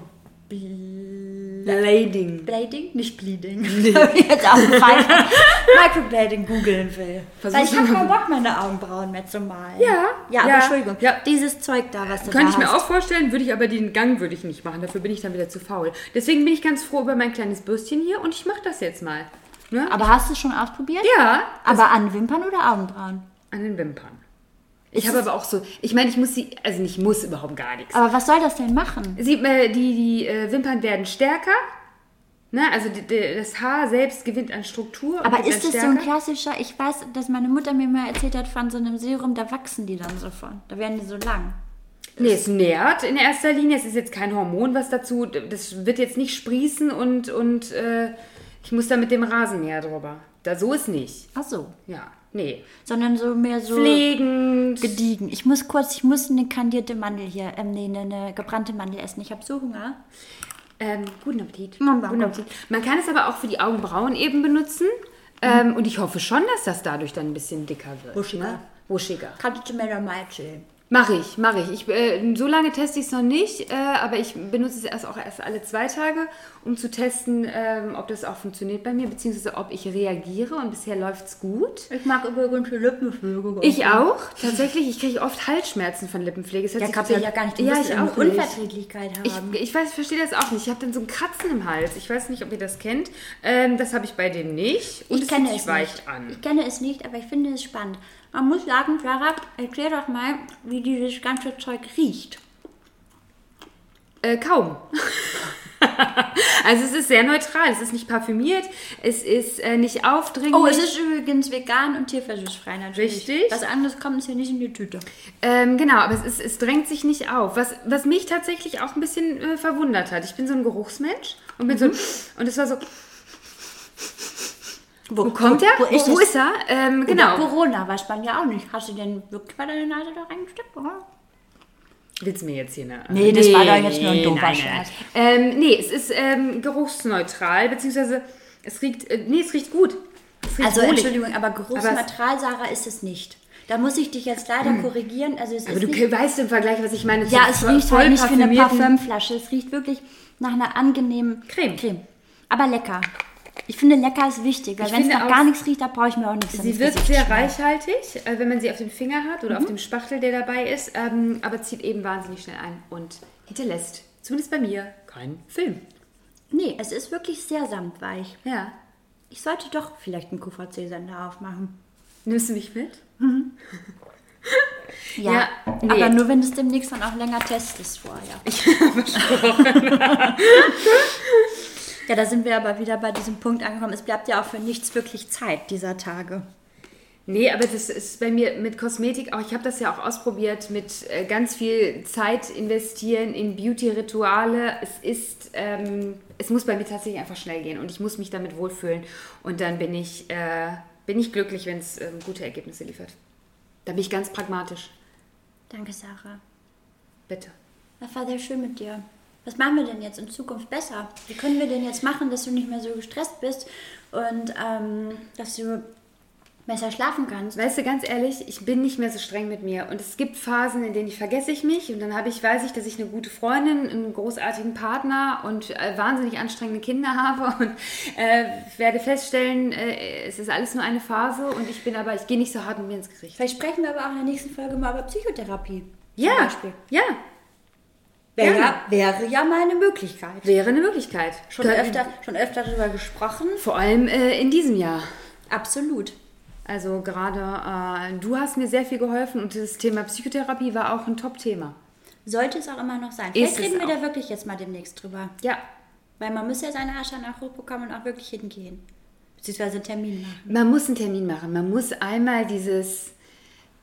Blading. Blading? Nicht Bleeding. Jetzt auch. Microblading googeln will. Versuch Weil ich habe keinen Bock, meine Augenbrauen mehr zu malen. Ja, Ja, aber ja, Entschuldigung. ja. Dieses Zeug da, was du Könnte ich mir auch vorstellen, würde ich aber den Gang würde ich nicht machen. Dafür bin ich dann wieder zu faul. Deswegen bin ich ganz froh über mein kleines Bürstchen hier und ich mache das jetzt mal. Ne? Aber hast du es schon ausprobiert? ja, Aber an Wimpern oder Augenbrauen? an den Wimpern. Ich habe aber auch so, ich meine, ich muss sie, also nicht muss überhaupt gar nichts. Aber was soll das denn machen? Sie, äh, die die äh, Wimpern werden stärker. Ne? Also die, die, das Haar selbst gewinnt an Struktur. Aber ist das so ein stärker. klassischer, ich weiß, dass meine Mutter mir mal erzählt hat von so einem Serum, da wachsen die dann so von. Da werden die so lang. Nee, es nährt in erster Linie. Es ist jetzt kein Hormon, was dazu. Das wird jetzt nicht sprießen und, und äh, ich muss da mit dem Rasenmäher drüber. Da so ist nicht. Ach so. Ja, nee. Sondern so mehr so Pflegend. gediegen. Ich muss kurz, ich muss eine kandierte Mandel hier, ähm, nee, eine, eine gebrannte Mandel essen. Ich habe so Hunger. Ähm, guten Appetit. Danke. Guten Appetit. Man kann es aber auch für die Augenbrauen eben benutzen. Ähm, und ich hoffe schon, dass das dadurch dann ein bisschen dicker wird. Wuschiger. Ne? Wuschiger. Kannst du mir doch mal erzählen? Mache ich, mache ich. ich äh, so lange teste ich es noch nicht, äh, aber ich benutze es erst auch erst alle zwei Tage, um zu testen, ähm, ob das auch funktioniert bei mir, beziehungsweise ob ich reagiere. Und bisher läuft es gut. Ich mag übrigens Lippenpflege. Ich auch, tatsächlich. Ich kriege oft Halsschmerzen von Lippenpflege. Hört Ja, kann ja gar nicht. Du ja, ich auch nicht. Unverträglichkeit Ich, haben. ich weiß, verstehe das auch nicht. Ich habe dann so ein Kratzen im Hals. Ich weiß nicht, ob ihr das kennt. Ähm, das habe ich bei dem nicht. Und ich es kenne es weich nicht. an. Ich kenne es nicht, aber ich finde es spannend. Man muss sagen, Clara, erklär doch mal, wie dieses ganze Zeug riecht. Äh, kaum. also es ist sehr neutral. Es ist nicht parfümiert. Es ist äh, nicht aufdringlich. Oh, es ist übrigens vegan und tierversuchsfrei natürlich. Richtig. Was anderes kommt uns hier nicht in die Tüte. Ähm, genau, aber es, ist, es drängt sich nicht auf. Was, was mich tatsächlich auch ein bisschen äh, verwundert hat. Ich bin so ein Geruchsmensch und bin so. Und es war so. Wo kommt er? Wo ist, wo, wo es? ist er? Ähm, Genau. Corona weiß man ja auch nicht. Hast du denn wirklich bei deiner Nase da reingesteckt? Oder? Willst du mir jetzt hier eine. Nee, das war doch jetzt nur ein doofer Scherz. Ähm, nee, es ist ähm, geruchsneutral, beziehungsweise es riecht. Äh, nee, es riecht gut. Es riecht Also wohlig. Entschuldigung, aber geruchsneutral, Sarah, ist es nicht. Da muss ich dich jetzt leider korrigieren. Also es Aber ist du nicht, weißt im Vergleich, was ich meine. ja, es voll- riecht halt nicht wie eine voll Parfümflasche. Es riecht wirklich nach einer angenehmen Creme. Creme. Aber lecker. Ich finde, lecker ist wichtig, weil Ich wenn es nach gar nichts riecht, da brauche ich mir auch nichts Sie Gesicht sehr schmieren. reichhaltig, äh, wenn man sie auf dem Finger hat Mhm. oder auf dem Spachtel, der dabei ist, ähm, aber zieht eben wahnsinnig schnell ein und hinterlässt, zumindest bei mir, keinen Film. Nee, es ist wirklich sehr samtweich. Ja. Ich sollte doch vielleicht einen QVC-Sender aufmachen. Nimmst du mich mit? Ja, Ja, nee. aber nur wenn du es demnächst dann auch länger testest vorher. ja, da sind wir aber wieder bei diesem Punkt angekommen. Es bleibt ja auch für nichts wirklich Zeit dieser Tage. Nee, aber das ist bei mir mit Kosmetik auch, ich habe das ja auch ausprobiert, mit äh, ganz viel Zeit investieren in Beauty-Rituale. Es ist, ähm, es muss bei mir tatsächlich einfach schnell gehen und ich muss mich damit wohlfühlen. Und dann bin ich, äh, bin ich glücklich, wenn es ähm, gute Ergebnisse liefert. Da bin ich ganz pragmatisch. Danke, Sarah. Bitte. Das war sehr schön mit dir. Was machen wir denn jetzt in Zukunft besser? Wie können wir denn jetzt machen, dass du nicht mehr so gestresst bist und ähm, dass du besser schlafen kannst? Weißt du, ganz ehrlich, ich bin nicht mehr so streng mit mir. Und es gibt Phasen, in denen ich vergesse ich mich und dann habe ich, weiß ich, dass ich eine gute Freundin, einen großartigen Partner und äh, wahnsinnig anstrengende Kinder habe und äh, werde feststellen, äh, es ist alles nur eine Phase und ich bin aber, ich gehe nicht so hart mit mir ins Gericht. Vielleicht sprechen wir aber auch in der nächsten Folge mal über Psychotherapie. Ja, ja, Wäre, ja, wäre ja mal eine Möglichkeit. wäre eine Möglichkeit. Schon Können- öfter, schon öfter darüber gesprochen. Vor allem äh, in diesem Jahr. Absolut. Also gerade, äh, du hast mir sehr viel geholfen und das Thema Psychotherapie war auch ein Top-Thema. Sollte es auch immer noch sein. Ist Vielleicht reden wir auch. da wirklich jetzt mal demnächst drüber. Ja, Weil man muss ja seine Asche auch hochbekommen und auch wirklich hingehen. Beziehungsweise einen Termin machen. Man muss einen Termin machen. Man muss einmal dieses,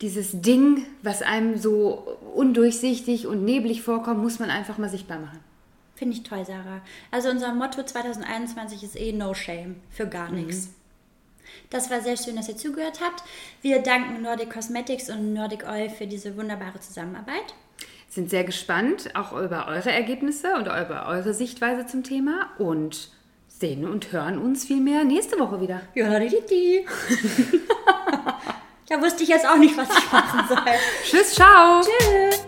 dieses Ding, was einem so undurchsichtig und neblig vorkommt, muss man einfach mal sichtbar machen. Finde ich toll, Sarah. Also unser Motto 2021 ist eh No Shame für gar Mhm. nichts. Das war sehr schön, dass ihr zugehört habt. Wir danken Nordic Cosmetics und Nordic Oil für diese wunderbare Zusammenarbeit. Sind sehr gespannt auch über eure Ergebnisse und über eure Sichtweise zum Thema und sehen und hören uns vielmehr nächste Woche wieder. Ja, die, die. Da wusste ich jetzt auch nicht, was ich machen soll. Tschüss, ciao! Tschüss.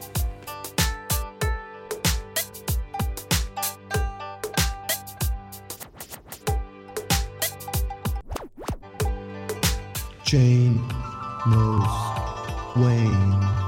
Jane knows Wayne.